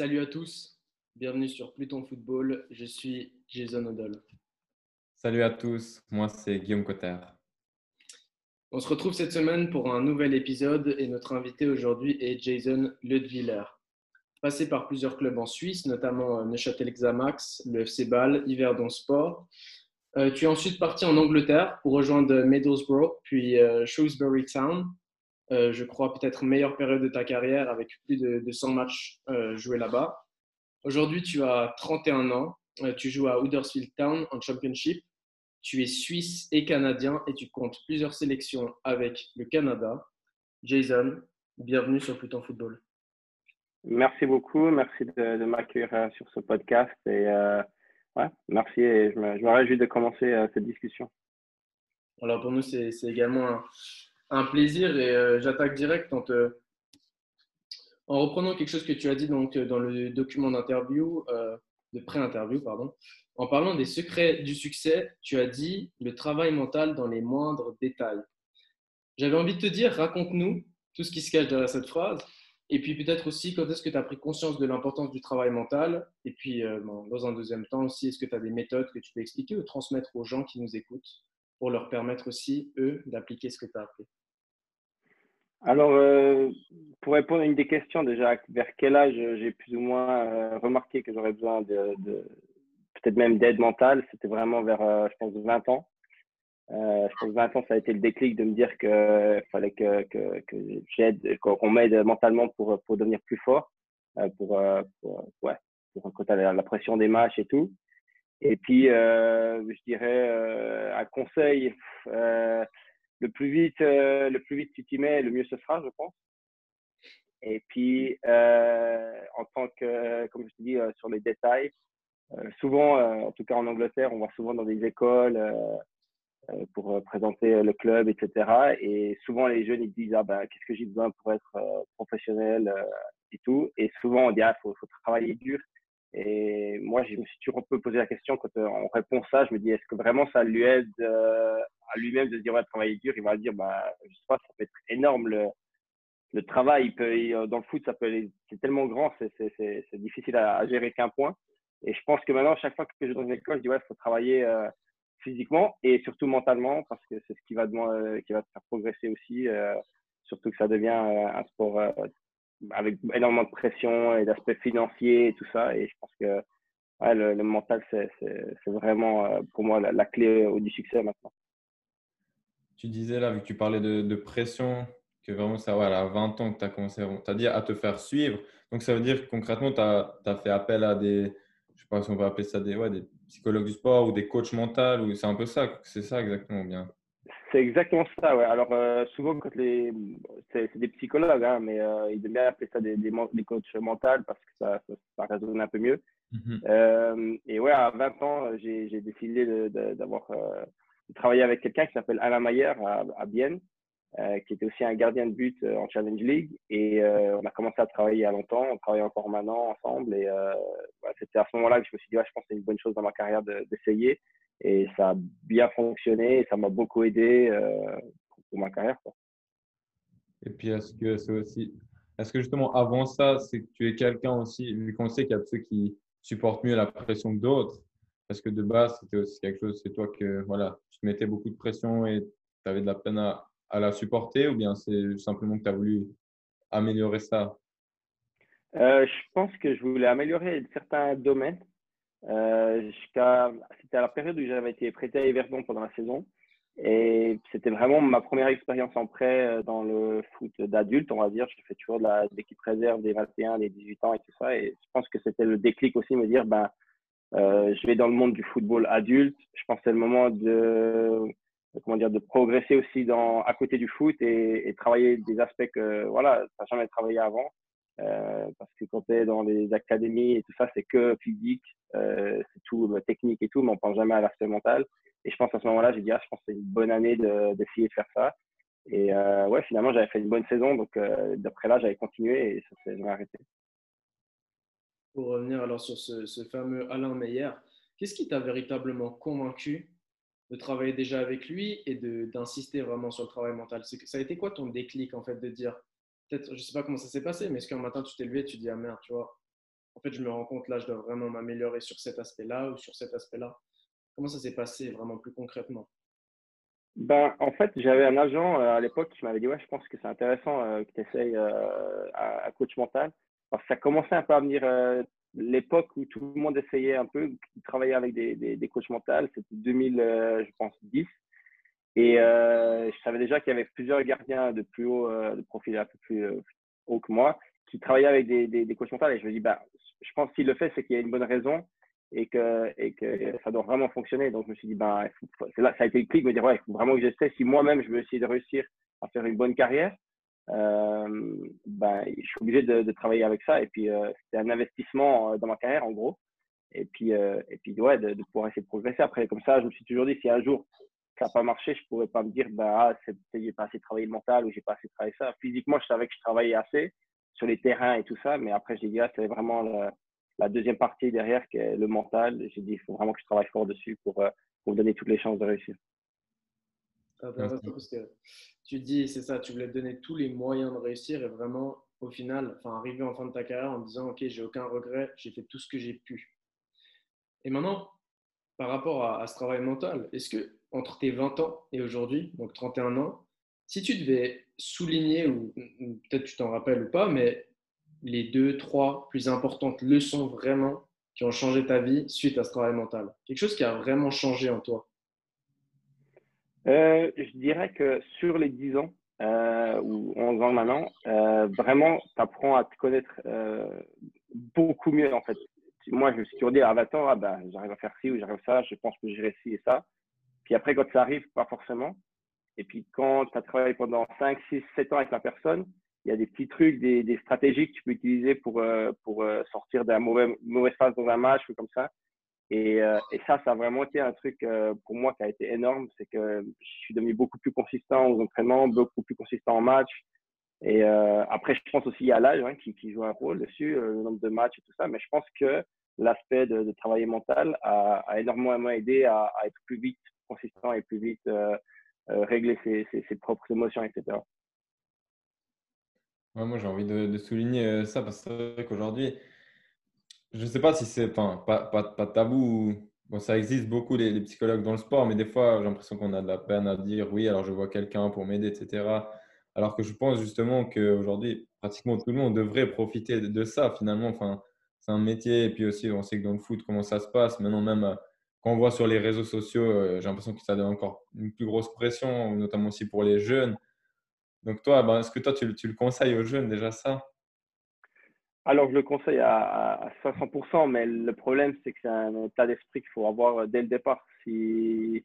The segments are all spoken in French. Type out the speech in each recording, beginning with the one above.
Salut à tous, bienvenue sur Pluton Football. Je suis Jason Odell. Salut à tous, moi c'est Guillaume Cotter. On se retrouve cette semaine pour un nouvel épisode et notre invité aujourd'hui est Jason Ledviller. Passé par plusieurs clubs en Suisse, notamment Neuchâtel Xamax, le FC Bâle, Yverdon Sport. Euh, tu es ensuite parti en Angleterre pour rejoindre Middlesbrough, puis euh, Shrewsbury Town, euh, je crois, peut-être meilleure période de ta carrière avec plus de, 100 matchs euh, joués là-bas. Aujourd'hui, tu as 31 ans, euh, tu joues à Huddersfield Town en Championship. Tu es suisse et canadien et tu comptes plusieurs sélections avec le Canada. Jason, bienvenue sur Pluton Football. Merci beaucoup, merci de, m'accueillir sur ce podcast et merci et je me, je me réjouis de commencer cette discussion. Alors pour nous, c'est également un, un plaisir et euh, j'attaque direct en, en reprenant quelque chose que tu as dit donc, dans le document d'interview, euh, de pré-interview, pardon. En parlant des secrets du succès, tu as dit le travail mental dans les moindres détails. J'avais envie de te dire, raconte-nous tout ce qui se cache derrière cette phrase. Et puis peut-être aussi, quand est-ce que tu as pris conscience de l'importance du travail mental Et puis, euh, dans un deuxième temps aussi, est-ce que tu as des méthodes que tu peux expliquer ou transmettre aux gens qui nous écoutent pour leur permettre aussi, eux, d'appliquer ce que tu as appris? Alors, euh, pour répondre à une des questions, déjà, vers quel âge j'ai plus ou moins euh, remarqué que j'aurais besoin de, peut-être même d'aide mentale, c'était vraiment vers, euh, je pense, 20 ans. je pense 20 ans, ça a été le déclic de me dire qu'il fallait que, que, que j'aide, qu'on m'aide mentalement pour, pour devenir plus fort, pour, pour, ouais, pour la, la pression des matchs et tout. Et puis, je dirais, un conseil, le plus vite, euh, le plus vite tu t'y mets, le mieux ce sera, je pense. Et puis, euh, en tant que, comme je te dis, euh, sur les détails, souvent, en tout cas en Angleterre, on va souvent dans des écoles pour présenter le club, etc. Et souvent, les jeunes, ils disent, ah ben, qu'est-ce que j'ai besoin pour être professionnel et tout. Et souvent, on dit, ah, faut, faut travailler dur. Et moi, je me suis toujours un peu posé la question quand on répond ça, je me dis, est-ce que vraiment ça lui aide à lui-même de se dire ouais, travailler dur, il va dire bah je sais pas, ça peut être énorme le, le travail. Il peut, dans le foot, ça peut c'est tellement grand, c'est difficile à, gérer qu'un point. Et je pense que maintenant, chaque fois que je dans une école, je dis ouais, il faut travailler euh, physiquement et surtout mentalement parce que c'est ce qui va, euh, qui va te faire progresser aussi. Euh, surtout que ça devient un sport avec énormément de pression et d'aspects financiers et tout ça. Et je pense que le, mental, c'est vraiment pour moi la, clé du succès maintenant tu disais là, vu que tu parlais de, pression, que vraiment ça, voilà, à 20 ans que tu as commencé à, dire, à te faire suivre. Donc ça veut dire que concrètement, tu as, fait appel à des, je sais pas si on peut appeler ça des, ouais, des psychologues du sport ou des coachs mentaux, ou c'est un peu ça, c'est ça exactement bien? C'est exactement ça, ouais. Alors euh, souvent, quand les, c'est, des psychologues, hein, mais euh, ils aiment bien appeler ça des, des, coachs mentaux parce que ça, ça, résonne un peu mieux. Mm-hmm. Euh, et ouais, à 20 ans, j'ai, décidé d'avoir travaillé avec quelqu'un qui s'appelle Alain Mayer à, à Bienne, euh, qui était aussi un gardien de but euh, en Challenge League. Et euh, on a commencé à travailler il y a longtemps, on travaillait encore maintenant ensemble. Et c'était à ce moment-là que je me suis dit, ouais, je pense que c'est une bonne chose dans ma carrière d'essayer. Et ça a bien fonctionné et ça m'a beaucoup aidé pour ma carrière. Quoi. Et puis, est-ce que c'est aussi. Est-ce que justement, avant ça, c'est que tu es quelqu'un aussi, vu qu'on sait qu'il y a ceux qui supportent mieux la pression que d'autres, parce que de base, c'était aussi quelque chose, c'est toi que voilà, tu te mettais beaucoup de pression et tu avais de la peine à, la supporter ou bien c'est simplement que tu as voulu améliorer ça? Euh, Je pense que je voulais améliorer certains domaines. Euh, c'était à la période où j'avais été prêté à Everdon pendant la saison. Et c'était vraiment ma première expérience en prêt euh, dans le foot d'adulte, on va dire. J'ai fait toujours de l'équipe réserve des 21, des 18 ans et tout ça. Et je pense que c'était le déclic aussi, me dire, ben, euh, je vais dans le monde du football adulte. Je pense que c'est le moment de, comment dire, de progresser aussi dans, à côté du foot et, et travailler des aspects que, voilà, ça jamais travaillé avant. Euh, parce que quand tu es dans les académies et tout ça, c'est que physique, euh, c'est tout technique et tout, mais on pense jamais à l'aspect mental. Et je pense à ce moment-là, j'ai dit, ah, je pense que c'est une bonne année d'essayer de, faire ça. Et euh, ouais, finalement, j'avais fait une bonne saison. Donc, euh, d'après là, j'avais continué et ça s'est jamais arrêté. Pour revenir alors sur ce, fameux Alain Meyer, qu'est-ce qui t'a véritablement convaincu de travailler déjà avec lui et d'insister vraiment sur le travail mental? Ça a été quoi ton déclic en fait de dire, peut-être, je sais pas comment ça s'est passé, mais est-ce qu'un matin tu t'es levé et tu dis, ah merde, tu vois, en fait, je me rends compte là, je dois vraiment m'améliorer sur cet aspect-là ou sur cet aspect-là Comment ça s'est passé vraiment plus concrètement? Ben, en fait, j'avais un agent euh, à l'époque qui m'avait dit Ouais, je pense que c'est intéressant euh, que tu essayes euh, à, coach mental. Parce que ça commençait un peu à venir l'époque où tout le monde essayait un peu, qui travaillait avec des, des, coachs mentaux. C'était 2000, je pense, 10. Et je savais déjà qu'il y avait plusieurs gardiens de plus haut, de profil un peu plus haut que moi, qui travaillaient avec des, des, des coachs mentaux. Et je me dis bah, Je pense qu'il le fait, c'est qu'il y a une bonne raison et que, et que ça doit vraiment fonctionner. Donc, je me suis dit, ben, là, ça a été le clic, me dire, ouais, il faut vraiment que j'essaie. Si moi-même, je veux essayer de réussir à faire une bonne carrière, euh, ben, je suis obligé de, travailler avec ça. Et puis, euh, c'était un investissement euh, dans ma carrière, en gros. Et puis, euh, et puis ouais, de, pouvoir essayer de progresser. Après, comme ça, je me suis toujours dit, si un jour ça n'a pas marché, je ne pourrais pas me dire, ben, ah, j'ai pas assez travaillé le mental ou j'ai pas assez travaillé ça. Physiquement, je savais que je travaillais assez sur les terrains et tout ça, mais après, j'ai dit, ah, c'est vraiment le, la deuxième partie derrière, qui est le mental, j'ai dit, il faut vraiment que je travaille fort dessus pour, euh, pour me donner toutes les chances de réussir. parce que tu dis, c'est ça, tu voulais te donner tous les moyens de réussir et vraiment, au final, enfin, arriver en fin de ta carrière en disant, OK, j'ai aucun regret, j'ai fait tout ce que j'ai pu. Et maintenant, par rapport à, à ce travail mental, est-ce que entre tes 20 ans et aujourd'hui, donc 31 ans, si tu devais souligner, ou peut-être tu t'en rappelles ou pas, mais les deux, trois plus importantes leçons vraiment qui ont changé ta vie suite à ce travail mental Quelque chose qui a vraiment changé en toi? Euh, Je dirais que sur les 10 ans euh, ou 11 ans maintenant, euh, vraiment, tu apprends à te connaître beaucoup mieux en fait. Moi, je me suis toujours dit à 20 ans, ah ben, j'arrive à faire ci ou j'arrive à ça, je pense que j'irai ci et ça. Puis après, quand ça arrive, pas forcément. Et puis quand tu as travaillé pendant 5, 6, 7 ans avec la personne, il y a des petits trucs, des, stratégies que tu peux utiliser pour, euh, pour euh, sortir d'un mauvais, mauvaise phase dans un match ou comme ça. Et, euh, et, ça, ça a vraiment été un truc pour moi qui a été énorme. C'est que je suis devenu beaucoup plus consistant aux entraînements, beaucoup plus consistant en match. Et après, je pense aussi à l'âge hein, qui, joue un rôle dessus, le nombre de matchs et tout ça. Mais je pense que l'aspect de, travailler mental a, énormément aidé à, être plus vite consistant et plus vite régler ses, ses, ses propres émotions, etc moi, j'ai envie de, souligner euh, ça parce qu'aujourd'hui, je ne sais pas si c'est pas, tabou. Bon, ça existe beaucoup, les, psychologues dans le sport, mais des fois, j'ai l'impression qu'on a de la peine à dire oui, alors je vois quelqu'un pour m'aider, etc. Alors que je pense justement qu'aujourd'hui, pratiquement tout le monde devrait profiter de, ça finalement. Enfin, c'est un métier. Et puis aussi, on sait que dans le foot, comment ça se passe. Maintenant, même euh, quand on voit sur les réseaux sociaux, euh, j'ai l'impression que ça donne encore une plus grosse pression, notamment aussi pour les jeunes. Donc toi, ben, est-ce que toi, tu, le conseilles aux jeunes déjà ça? Alors, je le conseille à, 500%, mais le problème, c'est que c'est un état d'esprit qu'il faut avoir dès le départ. Si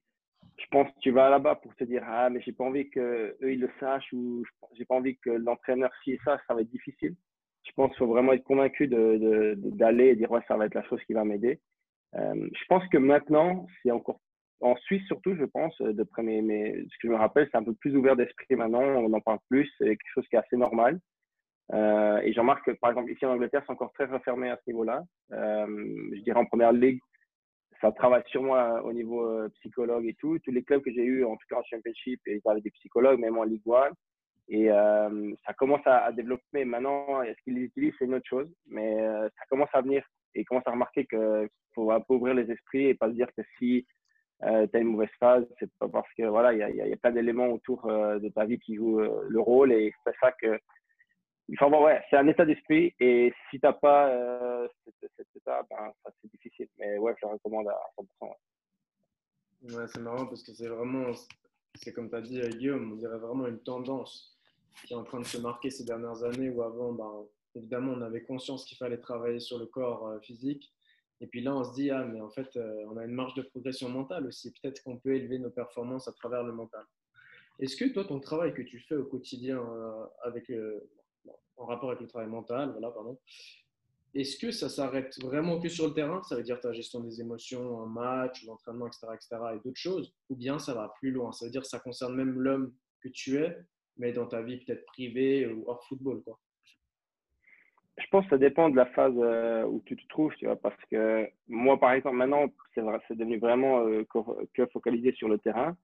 je pense que tu vas là-bas pour te dire ah mais j'ai pas envie que eux ils le sachent ou j'ai pas envie que l'entraîneur si ça, ça va être difficile. Je pense qu'il faut vraiment être convaincu d'aller et dire ouais ça va être la chose qui va m'aider. Euh, je pense que maintenant c'est encore en Suisse surtout, je pense, de mes, mes, ce que je me rappelle, c'est un peu plus ouvert d'esprit maintenant, on en parle plus, c'est quelque chose qui est assez normal. Euh, et j'en remarque que, par exemple, ici en Angleterre, c'est encore très refermé à ce niveau-là. Euh, je dirais en première ligue, ça travaille moi au niveau psychologue et tout. Tous les clubs que j'ai eu, en tout cas en Championship, ils avaient des psychologues, même en Ligue 1. Et ça commence à, à, développer. Maintenant, est-ce qu'ils les utilisent, c'est une autre chose. Mais ça commence à venir et commence à remarquer qu'il faut un peu ouvrir les esprits et pas se dire que si euh, tu as une mauvaise phase, c'est pas parce que voilà, il y a, y a, plein d'éléments autour euh, de ta vie qui jouent euh, le rôle et c'est ça que il faut ouais, c'est un état d'esprit et si t'as pas euh, cet, état, ben, c'est difficile. Mais ouais, je le recommande à 100%. Ouais, c'est marrant parce que c'est vraiment, c'est comme tu as dit Guillaume, on dirait vraiment une tendance qui est en train de se marquer ces dernières années où avant, ben, évidemment, on avait conscience qu'il fallait travailler sur le corps physique et puis là, on se dit, ah, mais en fait, euh, on a une marge de progression mentale aussi. Peut-être qu'on peut élever nos performances à travers le mental. Est-ce que toi, ton travail que tu fais au quotidien euh, en rapport avec le travail mental, voilà, pardon, est-ce que ça s'arrête vraiment que sur le terrain? Ça veut dire ta gestion des émotions en match, l'entraînement, etc., etc., et d'autres choses? Ou bien ça va plus loin? Ça veut dire que ça concerne même l'homme que tu es, mais dans ta vie peut-être privée ou hors football, quoi je pense que ça dépend de la phase euh, où tu te trouves, tu vois, parce que moi, par exemple, maintenant, c'est devenu vraiment euh, que focalisé sur le terrain.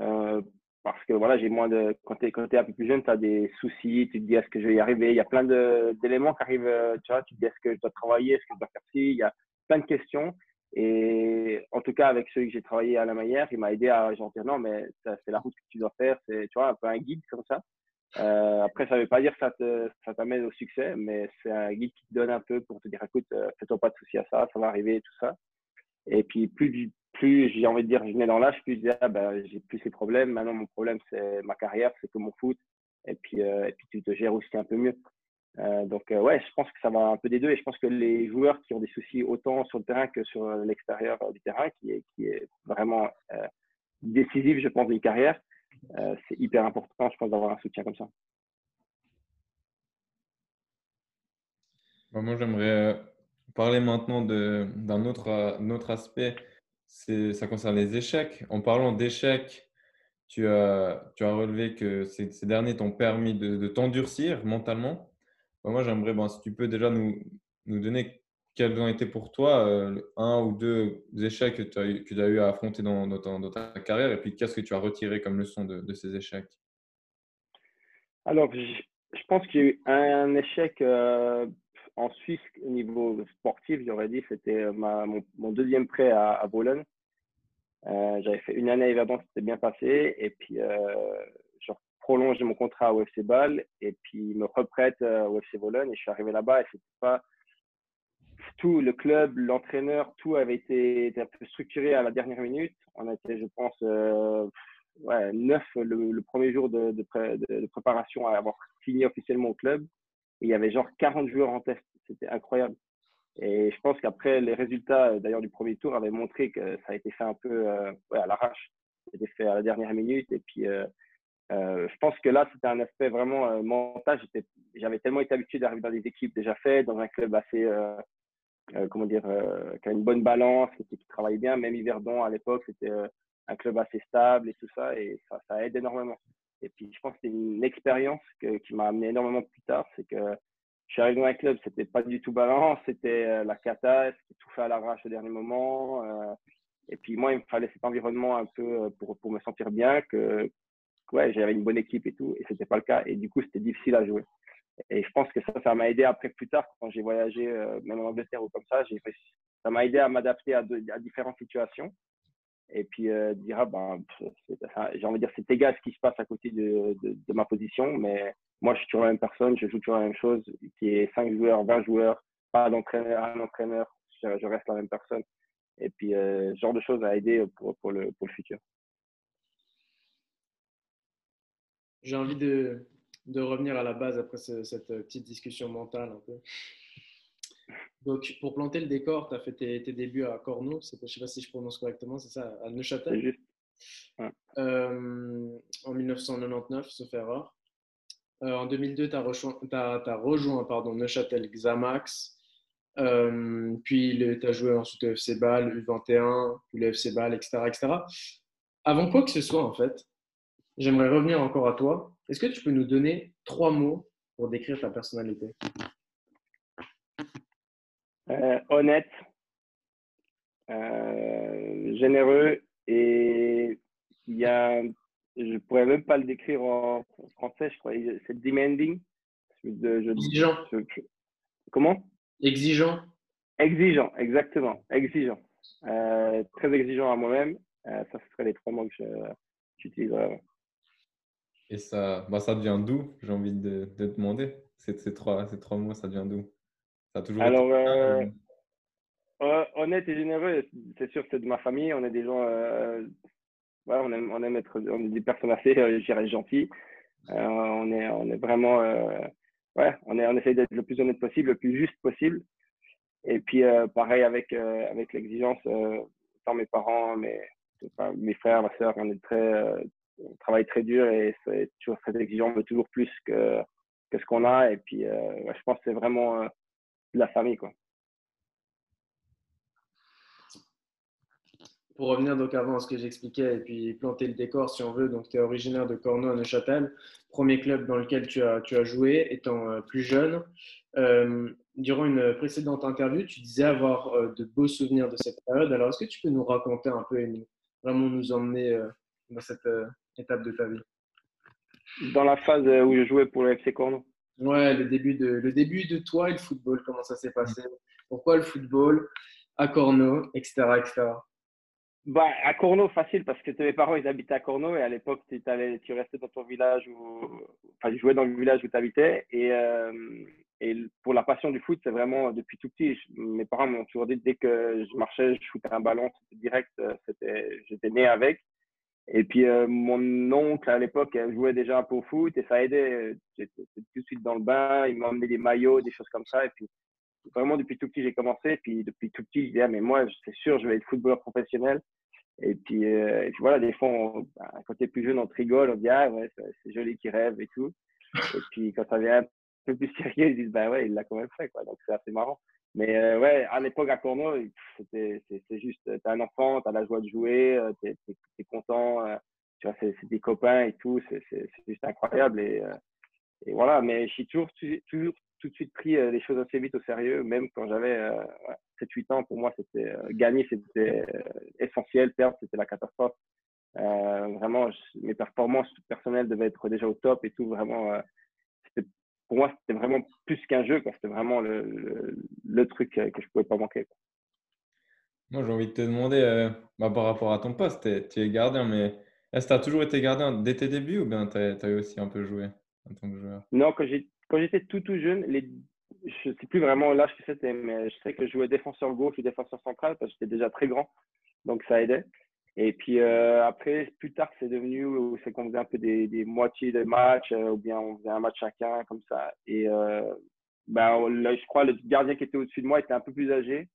Euh, parce que voilà, j'ai moins de. Quand tu es, un peu plus jeune, tu as des soucis, tu te dis est-ce que je vais y arriver? Il y a plein d'éléments qui arrivent, euh, tu vois, tu te dis est-ce que je dois travailler, est-ce que je dois faire ci? Il y a plein de questions. Et en tout cas, avec celui que j'ai travaillé à la manière, il m'a aidé à genre, dire non, mais c'est la route que tu dois faire, c'est tu vois, un peu un guide comme ça. Euh, après, ça ne veut pas dire que ça, ça t'amène au succès, mais c'est un guide qui te donne un peu pour te dire écoute, euh, fais-toi pas de soucis à ça, ça va arriver, tout ça. Et puis, plus, plus j'ai envie de dire, je venais dans l'âge, plus je disais, ah, ben, j'ai plus ces problèmes. Maintenant, mon problème, c'est ma carrière, c'est que mon foot. Et puis, euh, et puis, tu te gères aussi un peu mieux. Euh, donc, euh, ouais, je pense que ça va un peu des deux. Et je pense que les joueurs qui ont des soucis autant sur le terrain que sur l'extérieur du terrain, qui est, qui est vraiment décisif, je pense, d'une carrière, c'est hyper important, je pense, d'avoir un soutien comme ça. Moi, j'aimerais parler maintenant d'un autre, aspect, ça concerne les échecs. En parlant d'échecs, tu as, relevé que ces, derniers t'ont permis de, t'endurcir mentalement. Moi, j'aimerais, bon, si tu peux déjà nous donner quels ont été pour toi euh, un ou deux échecs que tu as, eu, à affronter dans, ta, carrière et puis qu'est-ce que tu as retiré comme leçon de, ces échecs? Alors, je, pense qu'il y a eu un échec euh, en Suisse, au niveau sportif, j'aurais dit, c'était mon, deuxième prêt à, à. Euh, J'avais fait une année à Yverdon, c'était bien passé. Et puis, je prolonge mon contrat au FC Bâle et puis me reprête au FC Bologne. Et je suis arrivé là-bas et c'était pas tout le club, l'entraîneur, tout avait été, un peu structuré à la dernière minute. On était, je pense, euh, neuf le, premier jour de, préparation à avoir signé officiellement au club. Il y avait genre 40 joueurs en test. C'était incroyable. Et je pense qu'après, les résultats d'ailleurs du premier tour avaient montré que ça a été fait un peu euh, ouais, à l'arrache. C'était fait à la dernière minute. Et puis, euh, euh, je pense que là, c'était un aspect vraiment euh, mental. J'avais tellement été habitué d'arriver dans des équipes déjà faites, dans un club assez, euh, euh, comment dire, qui a une bonne balance, qui, travaille bien. Même Yverdon, à l'époque, c'était un club assez stable et tout ça. Et ça, ça aide énormément. Et puis, je pense que c'est une expérience qui m'a amené énormément plus tard. C'est que je suis arrivé dans un club, c'était pas du tout balance, c'était euh, la cata, tout fait à l'arrache au dernier moment. Euh, et puis, moi, il me fallait cet environnement un peu euh, pour, me sentir bien, que ouais, j'avais une bonne équipe et tout. Et c'était pas le cas. Et du coup, c'était difficile à jouer. Et je pense que ça, ça m'a aidé après plus tard, quand j'ai voyagé, même en Angleterre ou comme ça, ça m'a aidé à m'adapter à, différentes situations. Et puis euh, dire ah, ben j'ai envie de dire c'est égal ce qui se passe à côté de, de, ma position mais moi je suis toujours la même personne je joue toujours la même chose qui est 5 joueurs 20 joueurs pas d'entraîneur un entraîneur je, reste la même personne. Et puis euh, ce genre de choses à aider pour, pour, le, pour le futur. J'ai envie de, de revenir à la base après ce, cette petite discussion mentale un peu donc, pour planter le décor, tu as fait tes, tes, débuts à Corneau, je ne sais pas si je prononce correctement, c'est ça, à Neuchâtel. Ouais. Euh, en 1999, sauf erreur. Euh, en 2002, tu as, as, as, rejoint pardon, Neuchâtel Xamax, euh, puis tu as joué ensuite au FC Bâle, U21, puis le FC Bâle, etc., etc. Avant quoi que ce soit, en fait, j'aimerais revenir encore à toi. Est-ce que tu peux nous donner trois mots pour décrire ta personnalité? Euh, honnête, euh, généreux et il y a, je pourrais même pas le décrire en français, je crois, c'est demanding. Je, Exigeant. Je, comment? Exigeant. Exigeant, exactement, exigeant. Euh, très exigeant à moi-même. Ça, ce serait les trois mots que j'utiliserais. Et ça, bah, ça devient d'où J'ai envie de, de demander. Ces, ces, trois, ces trois mots, ça devient d'où alors, euh, honnête et généreux, c'est sûr que c'est de ma famille. On est des gens, euh, ouais, on, aime, on aime être on est des personnes assez, euh, je gentilles. On, est, on est vraiment, ouais, on, est, on essaie d'être le plus honnête possible, le plus juste possible. Et puis, pareil avec, avec l'exigence, tant mes parents, mes, mes frères, ma soeur, on est très, on travaille très dur et c'est toujours très exigeant, on veut toujours plus que, que ce qu'on a. Et puis, je pense que c'est vraiment de la famille. Quoi. Pour revenir donc avant à ce que j'expliquais et puis planter le décor si on veut, donc tu es originaire de Cornouailles, Neuchâtel, premier club dans lequel tu as, tu as joué étant euh, plus jeune. Euh, durant une précédente interview, tu disais avoir euh, de beaux souvenirs de cette période. Alors est-ce que tu peux nous raconter un peu et vraiment nous emmener euh, dans cette, euh, étape de ta vie? Dans la phase où je jouais pour le FC Corno. Ouais, le début, de, le début de toi et le football, comment ça s'est passé? Pourquoi le football à Corno, etc. etc. Bah, à Corno, facile, parce que mes parents, ils habitaient à Corno et à l'époque, tu, tu restais dans ton village, ou enfin, tu jouais dans le village où tu habitais. Et, euh, et pour la passion du foot, c'est vraiment depuis tout petit. mes parents m'ont toujours dit, dès que je marchais, je shootais un ballon, c'était direct, euh, j'étais né avec. Et puis, euh, mon oncle, à l'époque, jouait déjà un peu au foot et ça aidait. J'étais tout de suite dans le bain, il m'a emmené des maillots, des choses comme ça. Et puis, vraiment, depuis tout petit, j'ai commencé. Et puis, depuis tout petit, je disais, ah, mais moi, c'est sûr, je vais être footballeur professionnel. Et puis, euh, et puis voilà, des fois, bah, quand tu es plus jeune, on te rigole, on dit, ah ouais, c'est joli qui rêve et tout. Et puis, quand ça vient un peu plus sérieux, ils disent, bah ouais, il l'a quand même fait, quoi. Donc, c'est assez marrant. Mais euh, ouais, à l'époque, à Corneau, c'est juste, tu as un enfant, tu as la joie de jouer, euh, tu es, content, tu vois, c'est des copains et tout, c'est juste incroyable. Et, et voilà, mais je suis toujours, toujours tout de suite pris les choses assez vite au sérieux, même quand j'avais 7-8 ans, pour moi, c'était gagner, c'était essentiel, perdre, c'était la catastrophe. vraiment, mes performances personnelles devaient être déjà au top et tout. Vraiment, pour moi, c'était vraiment plus qu'un jeu. C'était vraiment le, le, truc que je ne pouvais pas manquer. Moi, j'ai envie de te demander, bah, par rapport à ton poste, tu es gardien, mais est-ce que tu as toujours été gardien dès tes débuts ou bien tu as, as, aussi un peu joué en tant que joueur? Non, quand j'étais tout tout jeune, les, je ne sais plus vraiment l'âge que c'était, mais je sais que je jouais défenseur gauche ou défenseur central parce que j'étais déjà très grand, donc ça aidait. Et puis euh, après, plus tard, c'est devenu, c'est qu'on faisait un peu des, moitiés de matchs, euh, ou bien on faisait un match chacun, comme ça. Et euh, ben, là, je crois le gardien qui était au-dessus de moi était un peu plus âgé.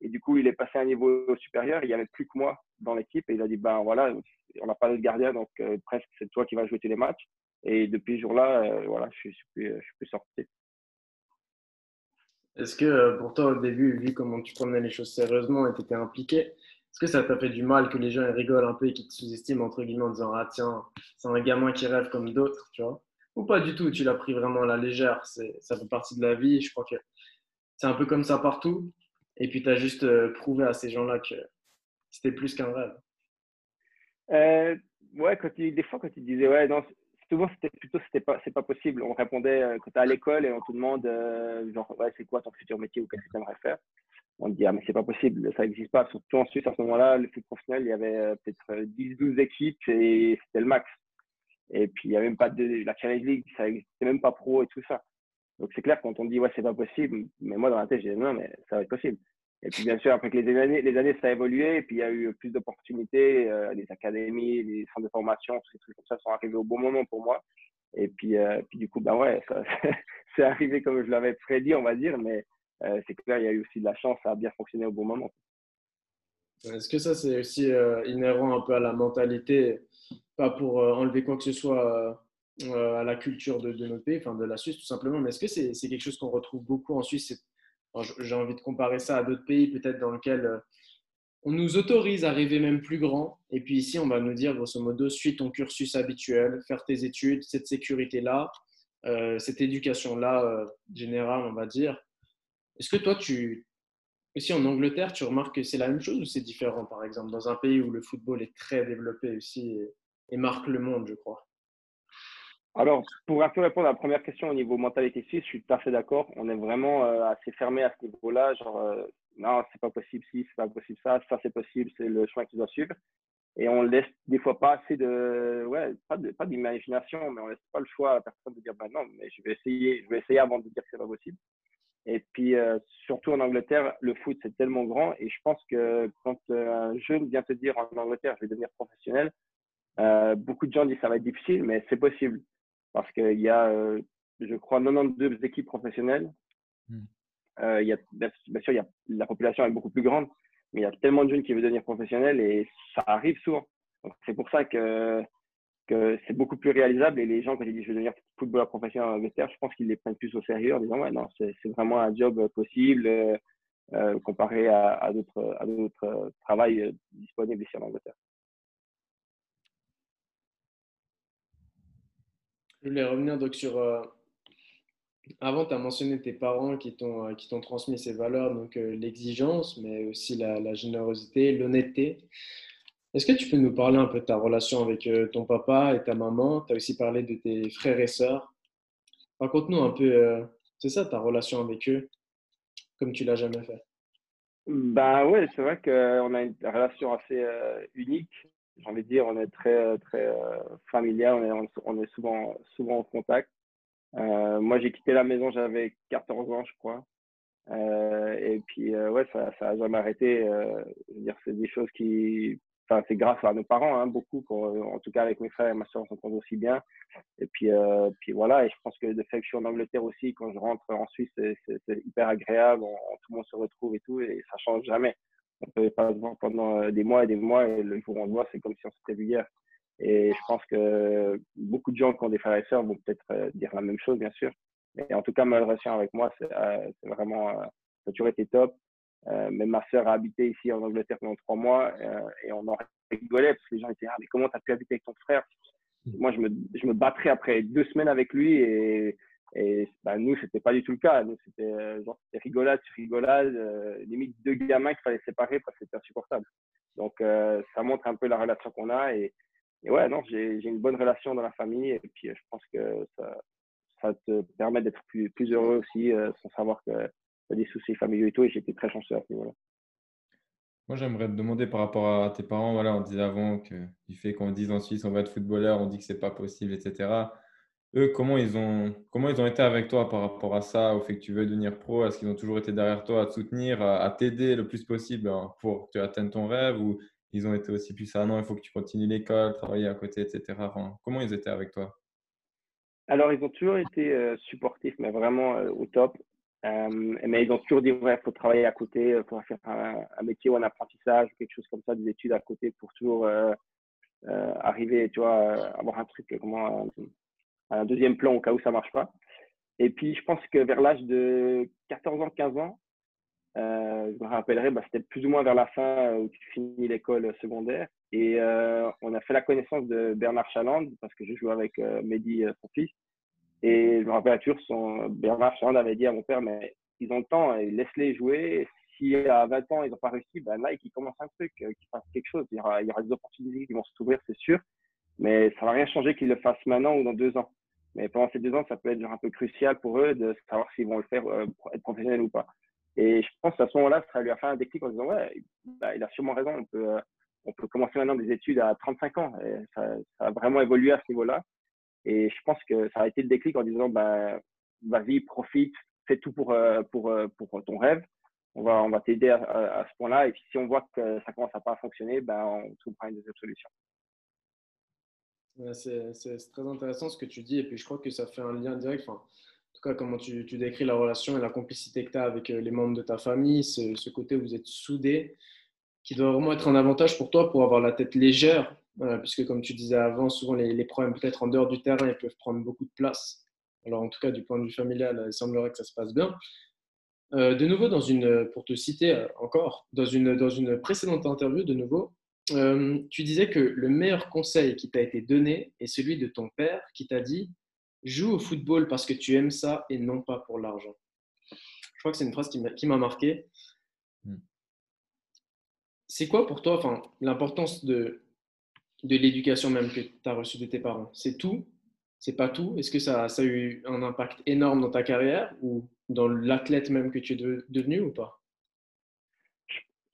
Et du coup, il est passé à un niveau supérieur. Il n'y avait plus que moi dans l'équipe. Et il a dit, ben voilà, on n'a pas de gardien, donc presque c'est toi qui vas jouer tous les matchs. Et depuis ce jour-là, voilà, je suis, suis plus sorti. Est-ce que pour toi, au début, vu comment tu prenais les choses sérieusement et tu étais impliqué, est-ce que ça t'a fait du mal que les gens rigolent un peu et qu'ils te sous-estiment entre guillemets en disant Ah, tiens, c'est un gamin qui rêve comme d'autres, tu vois? Ou pas du tout Tu l'as pris vraiment à la légère Ça fait partie de la vie. Je crois que c'est un peu comme ça partout. Et puis, tu as juste euh, prouvé à ces gens-là que c'était plus qu'un rêve. Euh, ouais, des fois, quand tu disais Ouais, non, souvent c'était plutôt c'était pas c'est pas possible on répondait euh, quand tu es à l'école et on te demande euh, genre ouais c'est quoi ton futur métier ou qu'est-ce que tu aimerais faire? On dit ah mais c'est pas possible ça n'existe pas. Surtout en Suisse à ce moment-là le foot professionnel il y avait euh, peut-être 10 12 équipes et c'était le max. Et puis il y avait même pas de la Challenge League ça n'existait même pas pro et tout ça. Donc c'est clair quand on dit ouais c'est pas possible mais moi dans la tête j'ai dit non mais ça va être possible. Et puis bien sûr, après que les années, les années ça a évolué, et puis il y a eu plus d'opportunités, euh, les académies, les centres de formation, tous ces trucs comme ça sont arrivés au bon moment pour moi. Et puis, euh, puis du coup, ben ouais, c'est arrivé comme je l'avais prédit, on va dire, mais euh, c'est clair, il y a eu aussi de la chance, ça a bien fonctionné au bon moment. Est-ce que ça, c'est aussi inhérent un peu à la mentalité, pas pour enlever quoi que ce soit à la culture de, de, notre pays, enfin de la Suisse tout simplement, mais est-ce que c'est quelque chose qu'on retrouve beaucoup en Suisse? J'ai envie de comparer ça à d'autres pays peut-être dans lesquels euh, on nous autorise à rêver même plus grand. Et puis ici, on va nous dire, grosso modo, suis ton cursus habituel, faire tes études, cette sécurité-là, euh, cette éducation-là euh, générale, on va dire. Est-ce que toi, tu, ici en Angleterre, tu remarques que c'est la même chose ou c'est différent, par exemple, dans un pays où le football est très développé aussi et marque le monde, je crois? Alors, pour un peu répondre à la première question au niveau mentalité suisse, je suis tout à fait d'accord. On est vraiment euh, assez fermé à ce niveau-là. Genre, euh, non, c'est pas possible si, c'est pas possible ça, ça c'est possible, c'est le chemin qu'ils doivent suivre. Et on laisse des fois pas assez de, ouais, pas de, pas d'imagination, mais on laisse pas le choix à la personne de dire, bah non, mais je vais essayer, je vais essayer avant de dire que c'est pas possible. Et puis, euh, surtout en Angleterre, le foot, c'est tellement grand. Et je pense que quand un jeune vient te dire en Angleterre, je vais devenir professionnel, beaucoup de gens disent ça va être difficile, mais c'est possible parce qu'il y a, euh, je crois, 92 équipes professionnelles. Hmm. Euh, il y a, bien sûr, il y a, la population est beaucoup plus grande, mais il y a tellement de jeunes qui veulent devenir professionnels et ça arrive souvent. C'est pour ça que, c'est beaucoup plus réalisable et les gens, quand ils disent je veux devenir footballeur professionnel en Angleterre, je pense qu'ils les prennent plus au sérieux en disant ouais, non, c'est vraiment un job possible euh, comparé à, d'autres travails disponibles ici en Angleterre. Je voulais revenir donc sur. Euh, avant, tu as mentionné tes parents qui t'ont euh, transmis ces valeurs, donc euh, l'exigence, mais aussi la, générosité, l'honnêteté. Est-ce que tu peux nous parler un peu de ta relation avec euh, ton papa et ta maman? Tu as aussi parlé de tes frères et sœurs. Raconte-nous un peu, euh, c'est ça ta relation avec eux, comme tu l'as jamais fait. Ben ouais, c'est vrai qu'on a une relation assez euh, unique. J'ai envie de dire, on est très, très familial, on est, on est souvent, souvent en contact. Moi, j'ai quitté la maison, j'avais 14 ans, je crois. et puis, ouais, ça n'a jamais arrêté. c'est des choses qui c'est grâce à nos parents, hein, beaucoup, en tout cas avec mes frères et ma soeur, on s'entend aussi bien. Et puis, euh, puis voilà, et je pense que le fait que je suis en Angleterre aussi, quand je rentre en Suisse, c'est hyper agréable, tout le monde se retrouve et tout, et ça change jamais. On peut pas se voir pendant euh, des mois et des mois, et le jour où on se voit, c'est comme si on s'était vu hier. Et je pense que beaucoup de gens qui ont des frères et sœurs vont peut-être euh, dire la même chose, bien sûr. Mais en tout cas, ma relation avec moi, c'est vraiment, ça a toujours été top. Euh, mais ma sœur a habité ici en Angleterre pendant trois mois euh, et on en rigolait parce que les gens étaient ah mais comment tu as pu habiter avec ton frère? Moi je me, je me battrais après deux semaines avec lui et, et bah, nous c'était pas du tout le cas. Nous c'était euh, genre rigolade sur rigolade, limite deux gamins qu'il fallait séparer parce que c'était insupportable. Donc ça montre un peu la relation qu'on a et, et, ouais non j'ai une bonne relation dans la famille et puis je pense que ça, ça te permet d'être plus, plus heureux aussi sans savoir que des soucis familiaux et tout, et j'étais très chanceux à ce niveau-là. Moi, j'aimerais te demander par rapport à tes parents, voilà, on disait avant que du fait qu'on dise en Suisse on va être footballeur, on dit que c'est pas possible, etc. Eux, comment ils, ont, comment ils ont été avec toi par rapport à ça, au fait que tu veux devenir pro? Est-ce qu'ils ont toujours été derrière toi à te soutenir, à, t'aider le plus possible hein, pour que tu atteignes ton rêve Ou ils ont été aussi plus ça, non, il faut que tu continues l'école, travailler à côté, etc. comment ils étaient avec toi? Alors, ils ont toujours été euh, supportifs, mais vraiment euh, au top. Euh, mais ils ont toujours dit, ouais, faut travailler à côté, il faut faire un, métier ou un apprentissage quelque chose comme ça, des études à côté pour toujours euh, euh, arriver, tu vois, avoir un truc, comment, un, deuxième plan au cas où ça marche pas. Et puis, je pense que vers l'âge de 14 ans, 15 ans, je me rappellerai, bah, c'était plus ou moins vers la fin où tu finis l'école secondaire. Et on a fait la connaissance de Bernard Chaland parce que je jouais avec Mehdi, son fils. Et je me rappelle son, Bernard Charles avait dit à mon père, mais ils ont le temps, laisse-les jouer. Si à 20 ans, ils n'ont pas réussi, ben Nike, ils commencent un truc, euh, qu'ils fassent quelque chose. Il y, aura, des opportunités qui vont s'ouvrir, c'est sûr. Mais ça ne va rien changer qu'ils le fassent maintenant ou dans deux ans. Mais pendant ces deux ans, ça peut être un peu crucial pour eux de savoir s'ils vont le faire euh, être professionnels ou pas. Et je pense à ce moment-là, ça lui a fait un déclic en disant, ouais, bah, il a sûrement raison, on peut, euh, on peut commencer maintenant des études à 35 ans. Ça a vraiment évolué à ce niveau-là. Et je pense que ça a été le déclic en disant, bah, vas-y, profite, fais tout pour, euh, euh, ton rêve. On va, on va t'aider à, ce point-là. Et puis, si on voit que ça commence à pas fonctionner, ben, on trouvera une deuxième solution. c'est très intéressant ce que tu dis. Et puis, je crois que ça fait un lien direct. En tout cas, comment tu, tu décris la relation et la complicité que tu as avec euh, les membres de ta famille, ce, ce côté où vous êtes soudés, qui doit vraiment être un avantage pour toi pour avoir la tête légère puisque comme tu disais avant, souvent les, problèmes peut-être en dehors du terrain, ils peuvent prendre beaucoup de place. Alors en tout cas, du point de vue familial, il semblerait que ça se passe bien. Euh, de nouveau, dans une, pour te citer euh, encore, dans une, dans une précédente interview, de nouveau, euh, tu disais que le meilleur conseil qui t'a été donné est celui de ton père qui t'a dit joue au football parce que tu aimes ça et non pas pour l'argent. Je crois que c'est une phrase qui m'a marqué. Hmm. C'est quoi pour toi enfin, l'importance de, de l'éducation même que tu as reçue de tes parents C'est tout? C'est pas tout? Est-ce que ça, ça, a eu un impact énorme dans ta carrière ou dans l'athlète même que tu es devenu ou pas?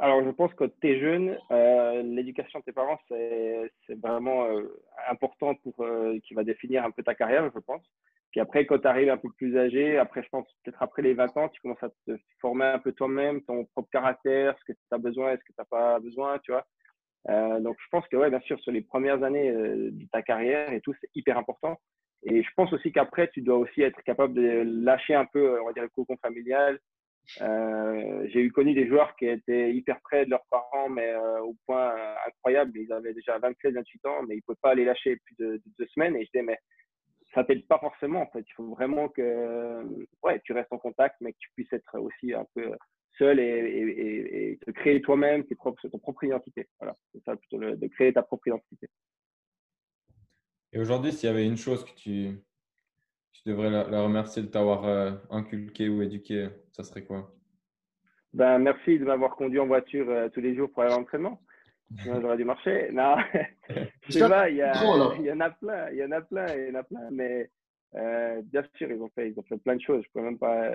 Alors, je pense que tu es jeune, euh, l'éducation de tes parents, c'est vraiment euh, important pour euh, qui va définir un peu ta carrière, je pense. Puis après, quand tu arrives un peu plus âgé, après, je pense peut-être après les 20 ans, tu commences à te former un peu toi-même, ton propre caractère, ce que tu as besoin, est-ce que tu n'as pas besoin, tu vois. Euh, donc, je pense que, ouais, bien sûr, sur les premières années euh, de ta carrière et tout, c'est hyper important. Et je pense aussi qu'après, tu dois aussi être capable de lâcher un peu, on va dire, le cocon familial. Euh, j'ai eu connu des joueurs qui étaient hyper près de leurs parents, mais au point incroyable. Ils avaient déjà 27, 28 ans, mais ils ne pouvaient pas les lâcher plus de, deux semaines. Et je disais, mais ça t'aide pas forcément, en fait. Il faut vraiment que ouais, tu restes en contact, mais que tu puisses être aussi un peu seul et, et, te créer toi-même ton propre identité. Voilà, c'est ça plutôt, de créer ta propre identité. Et aujourd'hui, s'il y avait une chose que tu, tu devrais la, remercier de t'avoir euh, inculqué ou éduqué, ça serait quoi? Ben, Merci de m'avoir conduit en voiture euh, tous les jours pour aller à l'entraînement. j'aurais dû marcher. Non, je sais pas, il y, il y en a plein, il y en a plein, il y en a plein, mais euh, bien sûr, ils ont fait, ils ont fait plein de choses. Je peux même pas.